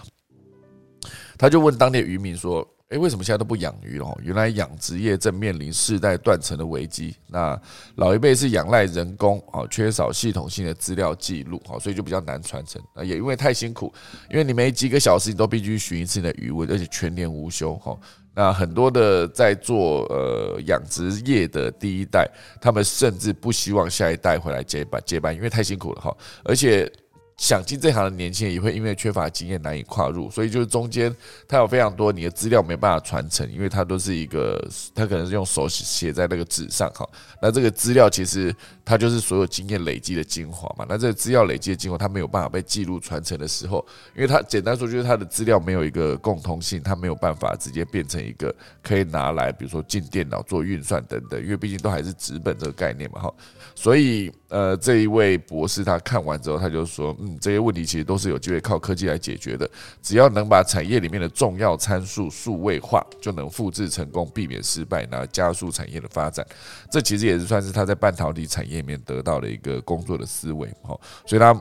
他就问当地渔民说。诶，为什么现在都不养鱼了？原来养殖业正面临世代断层的危机。那老一辈是仰赖人工，哦，缺少系统性的资料记录，哦，所以就比较难传承。那也因为太辛苦，因为你每几个小时你都必须寻一次你的余温，而且全年无休，哈。那很多的在做呃养殖业的第一代，他们甚至不希望下一代回来接班接班，因为太辛苦了，哈，而且。想进这行的年轻人也会因为缺乏经验难以跨入，所以就是中间他有非常多你的资料没办法传承，因为它都是一个他可能是用手写在那个纸上哈。那这个资料其实它就是所有经验累积的精华嘛。那这资料累积的精华，它没有办法被记录传承的时候，因为它简单说就是它的资料没有一个共通性，它没有办法直接变成一个可以拿来比如说进电脑做运算等等，因为毕竟都还是纸本这个概念嘛哈。所以呃这一位博士他看完之后他就说。嗯，这些问题其实都是有机会靠科技来解决的。只要能把产业里面的重要参数数位化，就能复制成功，避免失败，然后加速产业的发展。这其实也是算是他在半导体产业里面得到的一个工作的思维。哈，所以他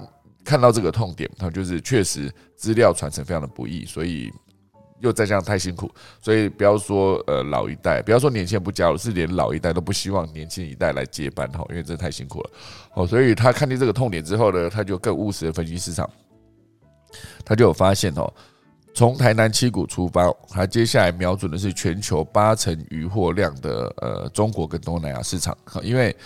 看到这个痛点，他就是确实资料传承非常的不易，所以又再这样太辛苦，所以不要说呃老一代，不要说年轻人不加入，是连老一代都不希望年轻一代来接班哈，因为真的太辛苦了。哦，所以他看见这个痛点之后呢，他就更务实的分析市场，他就有发现哦，从台南七股出发，他接下来瞄准的是全球八成余货量的呃中国跟东南亚市场，因为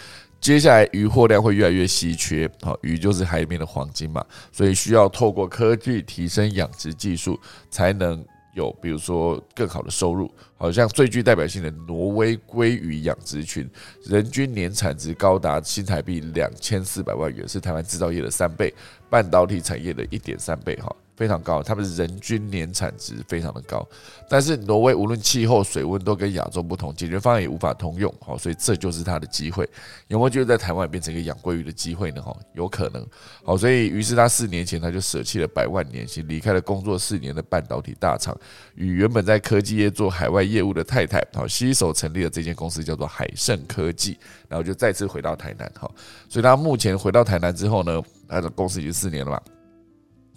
接下来鱼货量会越来越稀缺，好，鱼就是海里面的黄金嘛，所以需要透过科技提升养殖技术才能。有，比如说更好的收入，好像最具代表性的挪威鲑鱼养殖群，人均年产值高达新台币两千四百万元，是台湾制造业的三倍，半导体产业的一点三倍，哈。非常高，他们人均年产值非常的高，但是挪威无论气候、水温都跟亚洲不同，解决方案也无法通用，好，所以这就是它的机会。有没有觉得在台湾变成一个养鲑鱼的机会呢？哈，有可能，好，所以于是他四年前他就舍弃了百万年薪，离开了工作四年的半导体大厂，与原本在科技业做海外业务的太太，好，携手成立了这间公司，叫做海盛科技，然后就再次回到台南，哈，所以他目前回到台南之后呢，他的公司已经四年了嘛。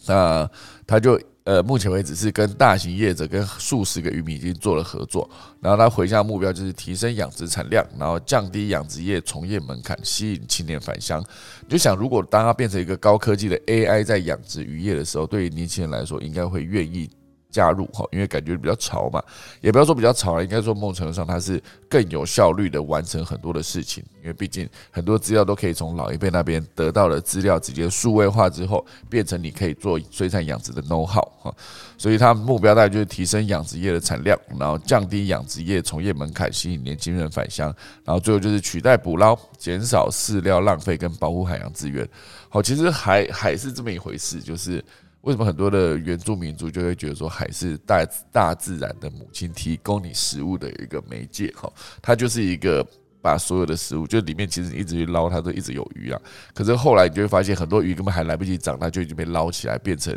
那他就呃，目前为止是跟大型业者跟数十个渔民已经做了合作，然后他回向目标就是提升养殖产量，然后降低养殖业从业门槛，吸引青年返乡。你就想，如果当他变成一个高科技的 AI 在养殖渔业的时候，对于年轻人来说，应该会愿意。加入哈，因为感觉比较潮嘛，也不要说比较潮了，应该说某种程度上它是更有效率的完成很多的事情，因为毕竟很多资料都可以从老一辈那边得到的资料直接数位化之后，变成你可以做水产养殖的 know how 哈，所以它目标大概就是提升养殖业的产量，然后降低养殖业从业门槛，吸引年轻人返乡，然后最后就是取代捕捞，减少饲料浪费跟保护海洋资源。好，其实海海是这么一回事，就是。为什么很多的原住民族就会觉得说海是大大自然的母亲，提供你食物的一个媒介？哈，它就是一个把所有的食物，就里面其实你一直去捞，它都一直有鱼啊。可是后来你就会发现，很多鱼根本还来不及长大，就已经被捞起来变成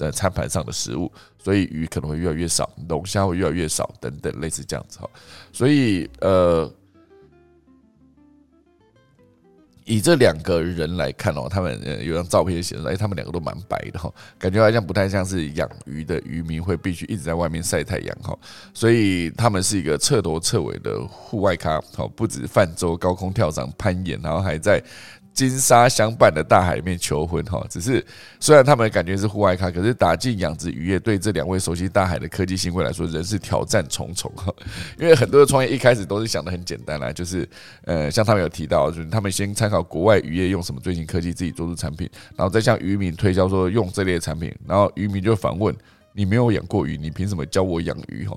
呃餐盘上的食物，所以鱼可能会越来越少，龙虾会越来越少，等等类似这样子哈。所以呃。以这两个人来看哦，他们呃有张照片显示，哎，他们两个都蛮白的哈，感觉好像不太像是养鱼的渔民会必须一直在外面晒太阳哈，所以他们是一个彻头彻尾的户外咖，好，不止泛舟、高空跳伞、攀岩，然后还在。金沙相伴的大海里面求婚哈，只是虽然他们感觉是户外咖，可是打进养殖渔业对这两位熟悉大海的科技新贵来说，仍是挑战重重哈。[laughs] 因为很多的创业一开始都是想的很简单啦，就是呃，像他们有提到，就是他们先参考国外渔业用什么最新科技，自己做出产品，然后再向渔民推销说用这类产品，然后渔民就反问：你没有养过鱼，你凭什么教我养鱼？哈。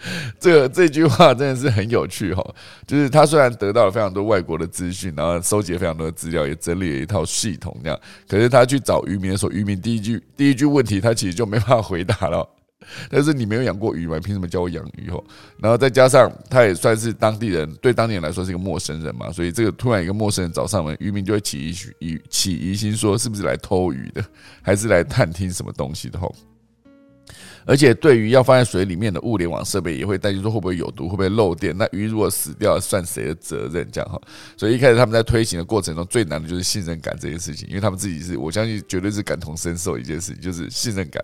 [laughs] 这个这句话真的是很有趣哈，就是他虽然得到了非常多外国的资讯，然后收集了非常多的资料，也整理了一套系统这样，可是他去找渔民的时候，渔民第一句第一句问题他其实就没办法回答了。[laughs] 但是你没有养过鱼吗？凭什么教我养鱼？哦，然后再加上他也算是当地人，对当地人来说是一个陌生人嘛，所以这个突然一个陌生人找上门，渔民就会起疑疑起疑心，说是不是来偷鱼的，还是来探听什么东西的？吼。而且对于要放在水里面的物联网设备，也会担心说会不会有毒，会不会漏电？那鱼如果死掉，算谁的责任？这样哈，所以一开始他们在推行的过程中，最难的就是信任感这件事情，因为他们自己是我相信绝对是感同身受一件事情，就是信任感。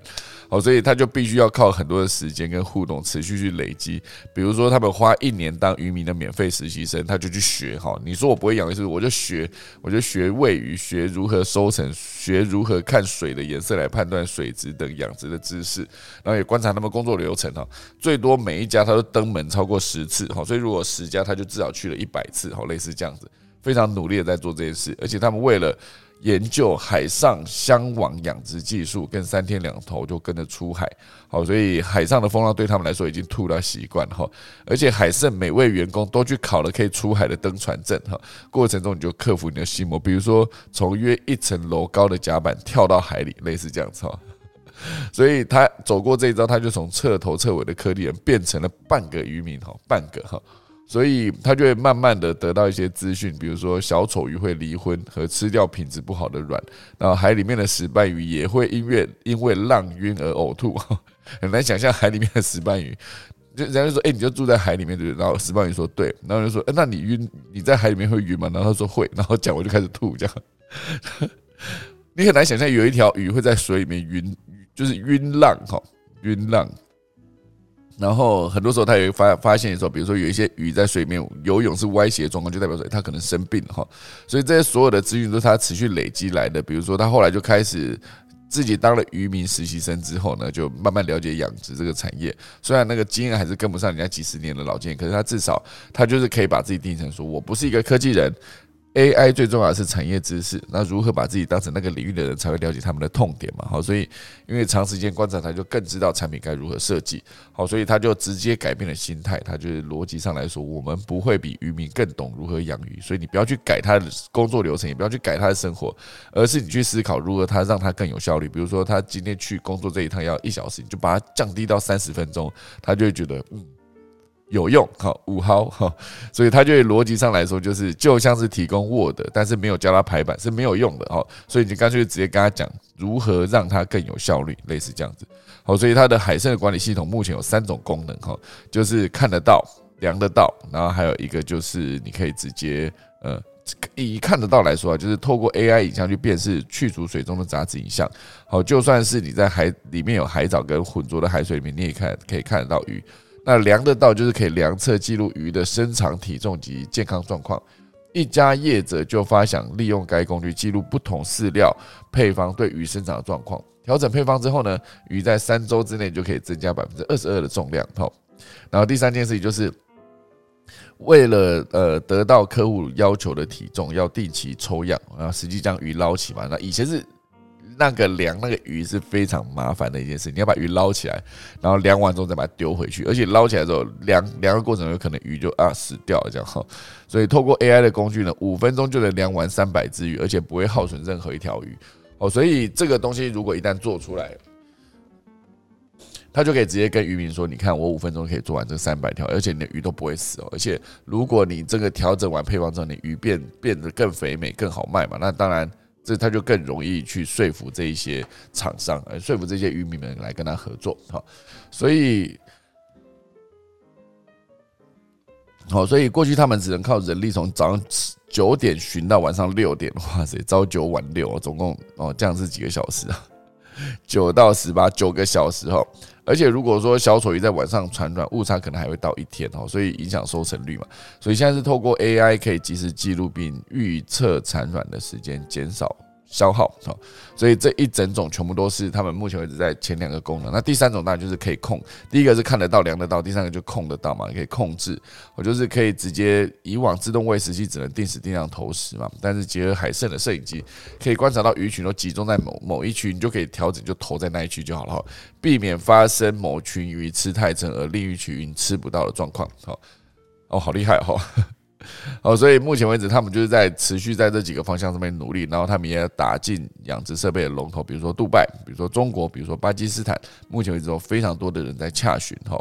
好，所以他就必须要靠很多的时间跟互动，持续去累积。比如说，他们花一年当渔民的免费实习生，他就去学哈。你说我不会养鱼，是不是？我就学，我就学喂鱼，学如何收成，学如何看水的颜色来判断水质等养殖的知识，然后。也观察他们工作流程哈，最多每一家他都登门超过十次哈，所以如果十家他就至少去了一百次哈，类似这样子，非常努力的在做这件事，而且他们为了研究海上箱网养殖技术，跟三天两头就跟着出海，好，所以海上的风浪对他们来说已经吐到习惯哈，而且海盛每位员工都去考了可以出海的登船证哈，过程中你就克服你的心魔，比如说从约一层楼高的甲板跳到海里，类似这样子哈。[laughs] 所以他走过这一招，他就从彻头彻尾的科技人变成了半个渔民哈，半个哈，所以他就会慢慢的得到一些资讯，比如说小丑鱼会离婚和吃掉品质不好的卵，然后海里面的石斑鱼也会因为因为浪晕而呕吐，很难想象海里面的石斑鱼，就人家就说，哎，你就住在海里面对然后石斑鱼说对，然后就说，哎，那你晕，你在海里面会晕吗？然后他说会，然后讲我就开始吐，这样，[laughs] 你很难想象有一条鱼会在水里面晕。就是晕浪哈，晕浪。然后很多时候他也会发发现说，比如说有一些鱼在水面游泳是歪斜状况，就代表说它可能生病了哈。所以这些所有的资讯都是他持续累积来的。比如说他后来就开始自己当了渔民实习生之后呢，就慢慢了解养殖这个产业。虽然那个经验还是跟不上人家几十年的老经验，可是他至少他就是可以把自己定义成说，我不是一个科技人。AI 最重要的是产业知识，那如何把自己当成那个领域的人，才会了解他们的痛点嘛？好，所以因为长时间观察，他就更知道产品该如何设计。好，所以他就直接改变了心态，他就是逻辑上来说，我们不会比渔民更懂如何养鱼，所以你不要去改他的工作流程，也不要去改他的生活，而是你去思考如何他让他更有效率。比如说他今天去工作这一趟要一小时，你就把它降低到三十分钟，他就会觉得嗯。有用，好五毫，哈，所以它就逻辑上来说，就是就像是提供 Word，但是没有教他排版是没有用的，哦，所以你干脆直接跟他讲如何让他更有效率，类似这样子，好，所以它的海参的管理系统目前有三种功能，哈，就是看得到、量得到，然后还有一个就是你可以直接，呃，以看得到来说啊，就是透过 AI 影像去辨识去除水中的杂质影像，好，就算是你在海里面有海藻跟浑浊的海水里面，你也看可以看得到鱼。那量得到就是可以量测记录鱼的身长、体重及健康状况。一家业者就发想利用该工具记录不同饲料配方对鱼生长的状况。调整配方之后呢，鱼在三周之内就可以增加百分之二十二的重量。好，然后第三件事情就是为了呃得到客户要求的体重，要定期抽样，然后实际将鱼捞起嘛。那以前是。那个量那个鱼是非常麻烦的一件事，你要把鱼捞起来，然后量完之后再把它丢回去，而且捞起来之后量量的过程有可能鱼就啊死掉了这样哈，所以透过 [laughs] AI 的工具呢，五分钟就能量完三百只鱼，而且不会耗损任何一条鱼哦，所以这个东西如果一旦做出来，他就可以直接跟渔民说，你看我五分钟可以做完这三百条，而且你的鱼都不会死哦，而且如果你这个调整完配方之后，你鱼变变得更肥美更好卖嘛，那当然。这他就更容易去说服这一些厂商，说服这些渔民们来跟他合作，好，所以，好，所以过去他们只能靠人力从早上九点巡到晚上六点，哇塞，朝九晚六，总共哦这样是几个小时啊？[laughs] 九到十八九个小时哈。而且如果说小丑鱼在晚上产卵，误差可能还会到一天哦，所以影响收成率嘛。所以现在是透过 AI 可以及时记录并预测产卵的时间，减少。消耗，所以这一整种全部都是他们目前为止在前两个功能。那第三种当然就是可以控，第一个是看得到、量得到，第三个就控得到嘛，可以控制。我就是可以直接以往自动喂食器只能定时定量投食嘛，但是结合海胜的摄影机，可以观察到鱼群都集中在某某一区，你就可以调整就投在那一区就好了，避免发生某群鱼吃太撑而另一群鱼吃不到的状况。好，哦，好厉害哈。哦，哦所以目前为止，他们就是在持续在这几个方向上面努力，然后他们也打进养殖设备的龙头，比如说杜拜，比如说中国，比如说巴基斯坦，目前为止有非常多的人在洽询哈。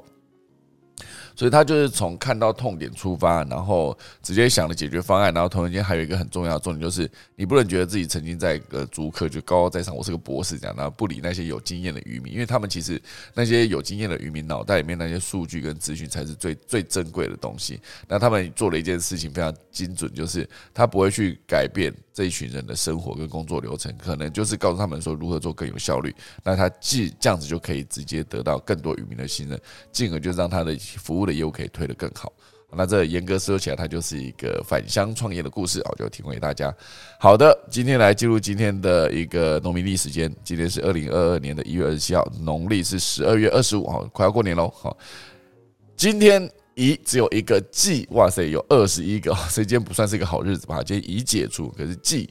所以他就是从看到痛点出发，然后直接想了解决方案，然后同时间还有一个很重要的重点就是，你不能觉得自己曾经在一个租客就高高在上，我是个博士这样，然后不理那些有经验的渔民，因为他们其实那些有经验的渔民脑袋里面那些数据跟资讯才是最最珍贵的东西。那他们做了一件事情非常精准，就是他不会去改变这一群人的生活跟工作流程，可能就是告诉他们说如何做更有效率。那他既这样子就可以直接得到更多渔民的信任，进而就让他的服务。的业务可以推得更好，那这严格说起来，它就是一个返乡创业的故事啊，就提供给大家。好的，今天来进入今天的一个农民历时间，今天是二零二二年的一月二十七号，农历是十二月二十五号，快要过年喽。好，今天乙只有一个季，哇塞，有二十一个，[laughs] 所以今天不算是一个好日子吧？今天乙解除，可是季。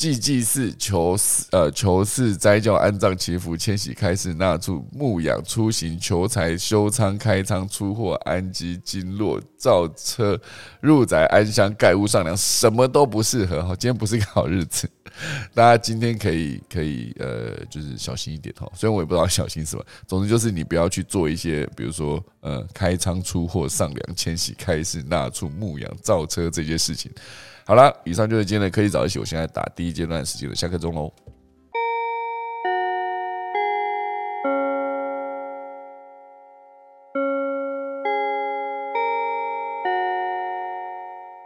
祭祭祀求祀呃求祀斋教安葬祈福迁徙开市纳畜牧养出行求财修仓开仓出货安基经络造车入宅安乡盖屋上梁什么都不适合哈，今天不是一个好日子，大家今天可以可以呃就是小心一点哈，虽然我也不知道小心什么，总之就是你不要去做一些比如说呃开仓出货上梁迁徙开市纳畜牧养造车这些事情。好了，以上就是今天的科技早一起。我现在打第一阶段时间的下课钟喽。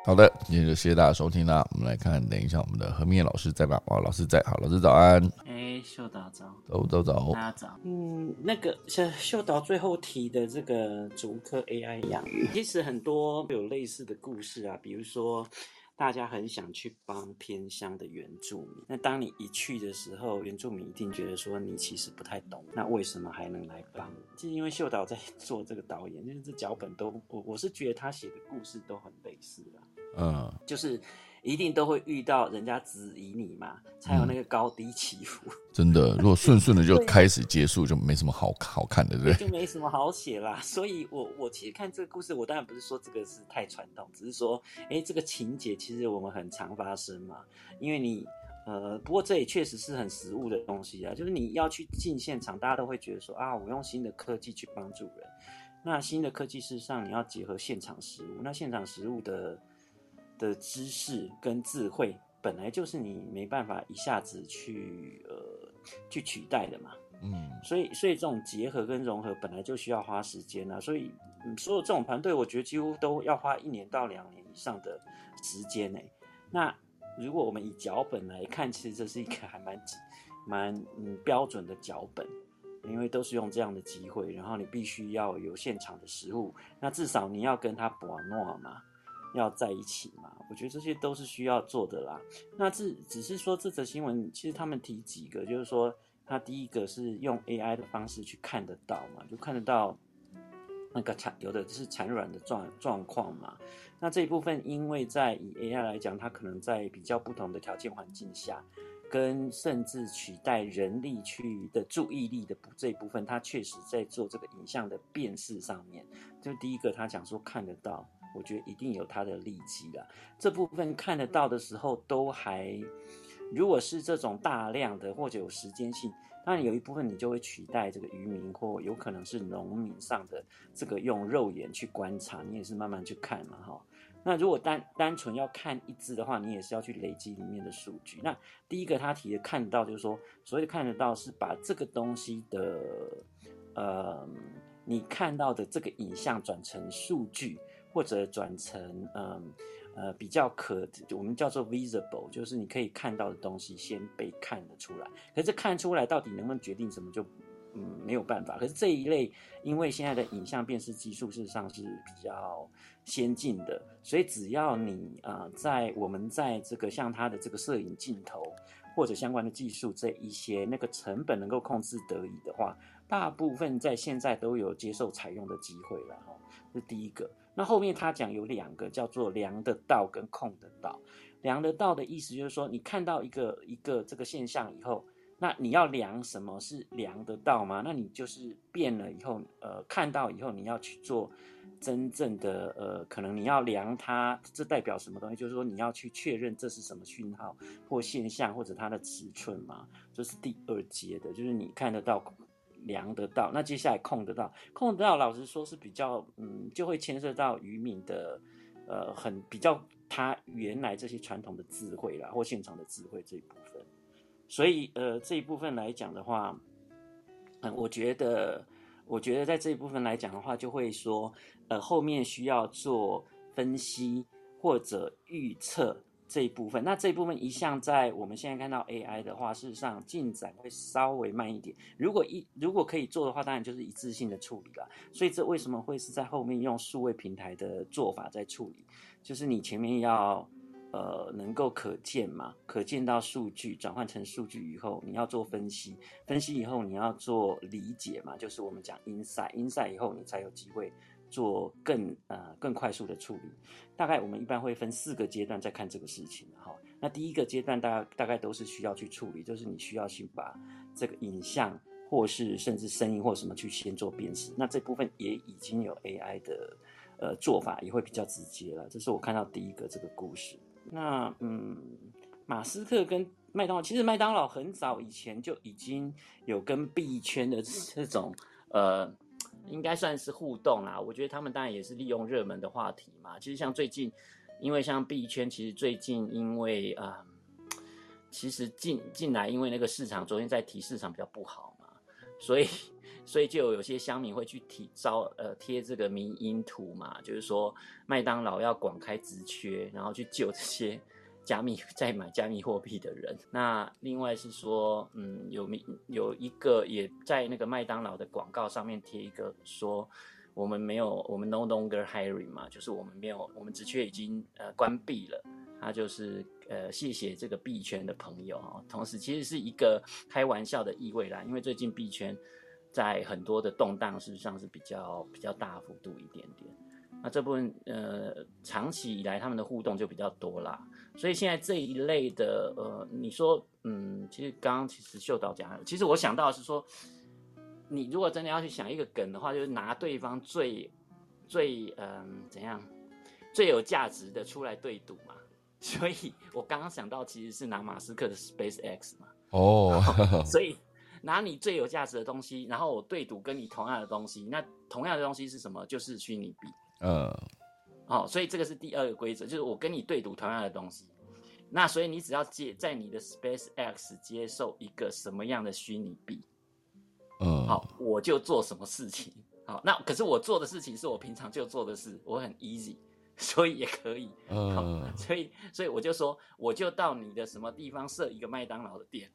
好的，今天就谢谢大家收听啦。我们来看，等一下我们的何明老师在吗？哦，老师在，好，老师早安。哎，秀导早，早早早，大家早。嗯，那个像秀导最后提的这个竹科 AI 养鱼，其实很多有类似的故事啊，比如说。大家很想去帮偏乡的原住民，那当你一去的时候，原住民一定觉得说你其实不太懂，那为什么还能来帮？就是因为秀导在 [laughs] 做这个导演，就是这脚本都我我是觉得他写的故事都很类似啊，嗯，就是。一定都会遇到人家质疑你嘛，才有那个高低起伏。真的，如果顺顺的就开始结束，就没什么好好看的，对就没什么好写啦。所以，我我其实看这个故事，我当然不是说这个是太传统，只是说，哎，这个情节其实我们很常发生嘛。因为你，呃，不过这也确实是很实物的东西啊。就是你要去进现场，大家都会觉得说啊，我用新的科技去帮助人。那新的科技事实上你要结合现场实物，那现场实物的。的知识跟智慧本来就是你没办法一下子去呃去取代的嘛，嗯，所以所以这种结合跟融合本来就需要花时间啊，所以所有这种团队，我觉得几乎都要花一年到两年以上的时间呢。那如果我们以脚本来看，其实这是一个还蛮蛮嗯标准的脚本，因为都是用这样的机会，然后你必须要有现场的实物，那至少你要跟他博诺嘛。要在一起嘛？我觉得这些都是需要做的啦。那这只是说这则新闻，其实他们提几个，就是说，他第一个是用 AI 的方式去看得到嘛，就看得到那个产有的是产卵的状状况嘛。那这一部分，因为在以 AI 来讲，它可能在比较不同的条件环境下，跟甚至取代人力去的注意力的这一部分，它确实在做这个影像的辨识上面。就第一个，他讲说看得到。我觉得一定有它的利基的，这部分看得到的时候都还，如果是这种大量的或者有时间性，当然有一部分你就会取代这个渔民或有可能是农民上的这个用肉眼去观察，你也是慢慢去看嘛哈。那如果单单纯要看一只的话，你也是要去累积里面的数据。那第一个他提的看得到就是说，所谓的看得到是把这个东西的，呃，你看到的这个影像转成数据。或者转成嗯呃比较可我们叫做 visible，就是你可以看到的东西先被看得出来。可是看出来到底能不能决定什么，就嗯没有办法。可是这一类，因为现在的影像辨识技术事实上是比较先进的，所以只要你啊在我们在这个像它的这个摄影镜头或者相关的技术这一些那个成本能够控制得宜的话，大部分在现在都有接受采用的机会了哈。是第一个。那后面他讲有两个叫做量的道跟控的道，量的道的意思就是说，你看到一个一个这个现象以后，那你要量什么是量得到吗？那你就是变了以后，呃，看到以后你要去做真正的呃，可能你要量它，这代表什么东西？就是说你要去确认这是什么讯号或现象或者它的尺寸嘛，这是第二阶的，就是你看得到。量得到，那接下来控得到，控得到，老实说是比较，嗯，就会牵涉到渔民的，呃，很比较他原来这些传统的智慧啦，或现场的智慧这一部分。所以，呃，这一部分来讲的话，嗯，我觉得，我觉得在这一部分来讲的话，就会说，呃，后面需要做分析或者预测。这一部分，那这一部分一向在我们现在看到 AI 的话，事实上进展会稍微慢一点。如果一如果可以做的话，当然就是一次性的处理了。所以这为什么会是在后面用数位平台的做法在处理？就是你前面要呃能够可见嘛，可见到数据转换成数据以后，你要做分析，分析以后你要做理解嘛，就是我们讲 insight，insight 以后你才有机会。做更呃更快速的处理，大概我们一般会分四个阶段在看这个事情哈。那第一个阶段大家大概都是需要去处理，就是你需要去把这个影像或是甚至声音或什么去先做辨识。那这部分也已经有 AI 的呃做法，也会比较直接了。这是我看到第一个这个故事。那嗯，马斯克跟麦当劳，其实麦当劳很早以前就已经有跟币圈的这种呃。应该算是互动啦，我觉得他们当然也是利用热门的话题嘛。其实像最近，因为像币圈，其实最近因为啊，其实进进来，因为那个市场昨天在提市场比较不好嘛，所以所以就有些乡民会去提招呃贴这个迷因图嘛，就是说麦当劳要广开职缺，然后去救这些加密 [laughs] 在买加密货币的人。那另外是说，嗯，有有一个也在那个麦当劳的广告上面贴一个说，我们没有，我们 no longer hiring 嘛，就是我们没有，我们职缺已经呃关闭了。他就是呃，谢谢这个币圈的朋友哈，同时其实是一个开玩笑的意味啦，因为最近币圈在很多的动荡，事实上是比较比较大幅度一点点。那这部分呃，长期以来他们的互动就比较多啦，所以现在这一类的呃，你说嗯，其实刚刚其实秀导讲，其实我想到是说，你如果真的要去想一个梗的话，就是拿对方最最嗯怎样最有价值的出来对赌嘛。所以我刚刚想到，其实是拿马斯克的 Space X 嘛。哦，[laughs] 所以拿你最有价值的东西，然后我对赌跟你同样的东西，那同样的东西是什么？就是虚拟币。嗯。哦，所以这个是第二个规则，就是我跟你对赌同样的东西。那所以你只要接在你的 Space X 接受一个什么样的虚拟币，嗯，好，我就做什么事情。好，那可是我做的事情是我平常就做的事，我很 easy。[laughs] 所以也可以，嗯，所以所以我就说，我就到你的什么地方设一个麦当劳的店，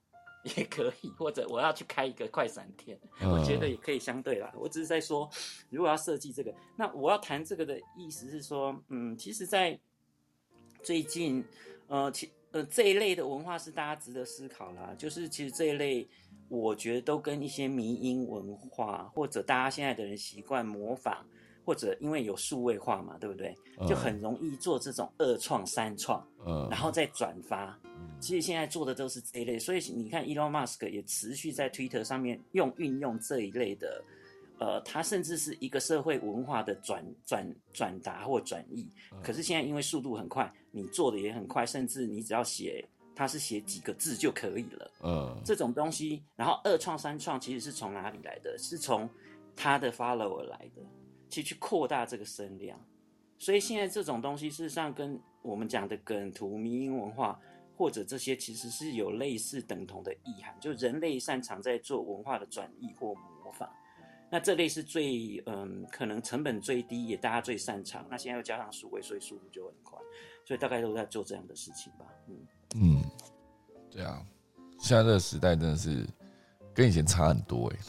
[laughs] 也可以，[laughs] 或者我要去开一个快闪店，我觉得也可以相对啦。我只是在说，如果要设计这个，那我要谈这个的意思是说，嗯，其实，在最近，呃，其呃这一类的文化是大家值得思考啦。就是其实这一类，我觉得都跟一些迷因文化，或者大家现在的人习惯模仿。或者因为有数位化嘛，对不对？就很容易做这种二创、三创，嗯，然后再转发。其实现在做的都是这一类，所以你看，Elon Musk 也持续在 Twitter 上面用运用这一类的，呃，它甚至是一个社会文化的转转转达或转译。可是现在因为速度很快，你做的也很快，甚至你只要写，它是写几个字就可以了。嗯，这种东西，然后二创、三创其实是从哪里来的？是从他的 follower 来的。去去扩大这个声量，所以现在这种东西事实上跟我们讲的梗图、民营文化或者这些其实是有类似等同的意涵，就人类擅长在做文化的转移或模仿。那这类是最嗯，可能成本最低，也大家最擅长。那现在又加上数位，所以速度就很快，所以大概都在做这样的事情吧。嗯嗯，对啊，现在这个时代真的是跟以前差很多哎。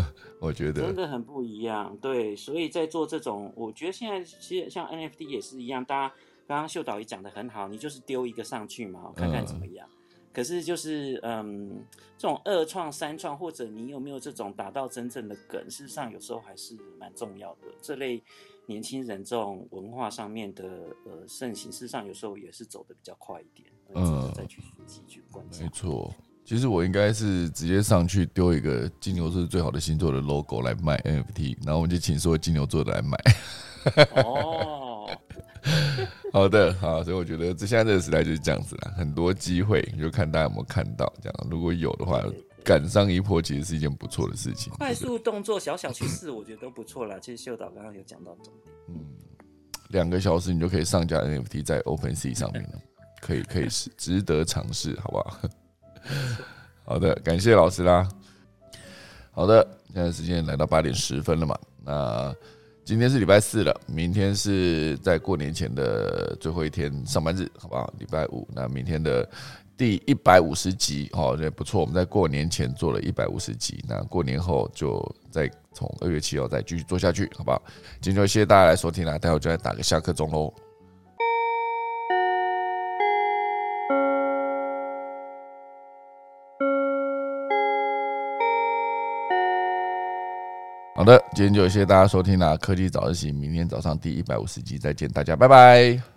[laughs] 我觉得真的很不一样，对，所以在做这种，我觉得现在其实像 NFT 也是一样，大家刚刚秀导也讲的很好，你就是丢一个上去嘛，看看怎么样。可是就是嗯，这种二创、三创，或者你有没有这种达到真正的梗，事实上有时候还是蛮重要的。这类年轻人这种文化上面的呃盛行，事实上有时候也是走的比较快一点，嗯，再去学习去观察。没错。其实我应该是直接上去丢一个金牛座最好的星座的 logo 来卖 NFT，然后我们就请所有金牛座的来买。[laughs] 哦，[laughs] 好的，好，所以我觉得这现在这个时代就是这样子啦，很多机会，就看大家有没有看到。这样，如果有的话，赶上一波其实是一件不错的事情。快速动作，小小趋势，我觉得都不错啦。其实秀导刚刚有讲到重点。嗯，两个小时你就可以上架 NFT 在 OpenSea 上面了，可以，可以是值得尝试，好不好？好的，感谢老师啦。好的，现在时间来到八点十分了嘛？那今天是礼拜四了，明天是在过年前的最后一天上班日，好不好？礼拜五，那明天的第一百五十集，哦，这不错。我们在过年前做了一百五十集，那过年后就再从二月七号再继续做下去，好不好？今天就谢谢大家来收听啦，待会就来打个下课钟喽。好的，今天就谢谢大家收听啦！科技早自习，明天早上第一百五十集再见，大家拜拜。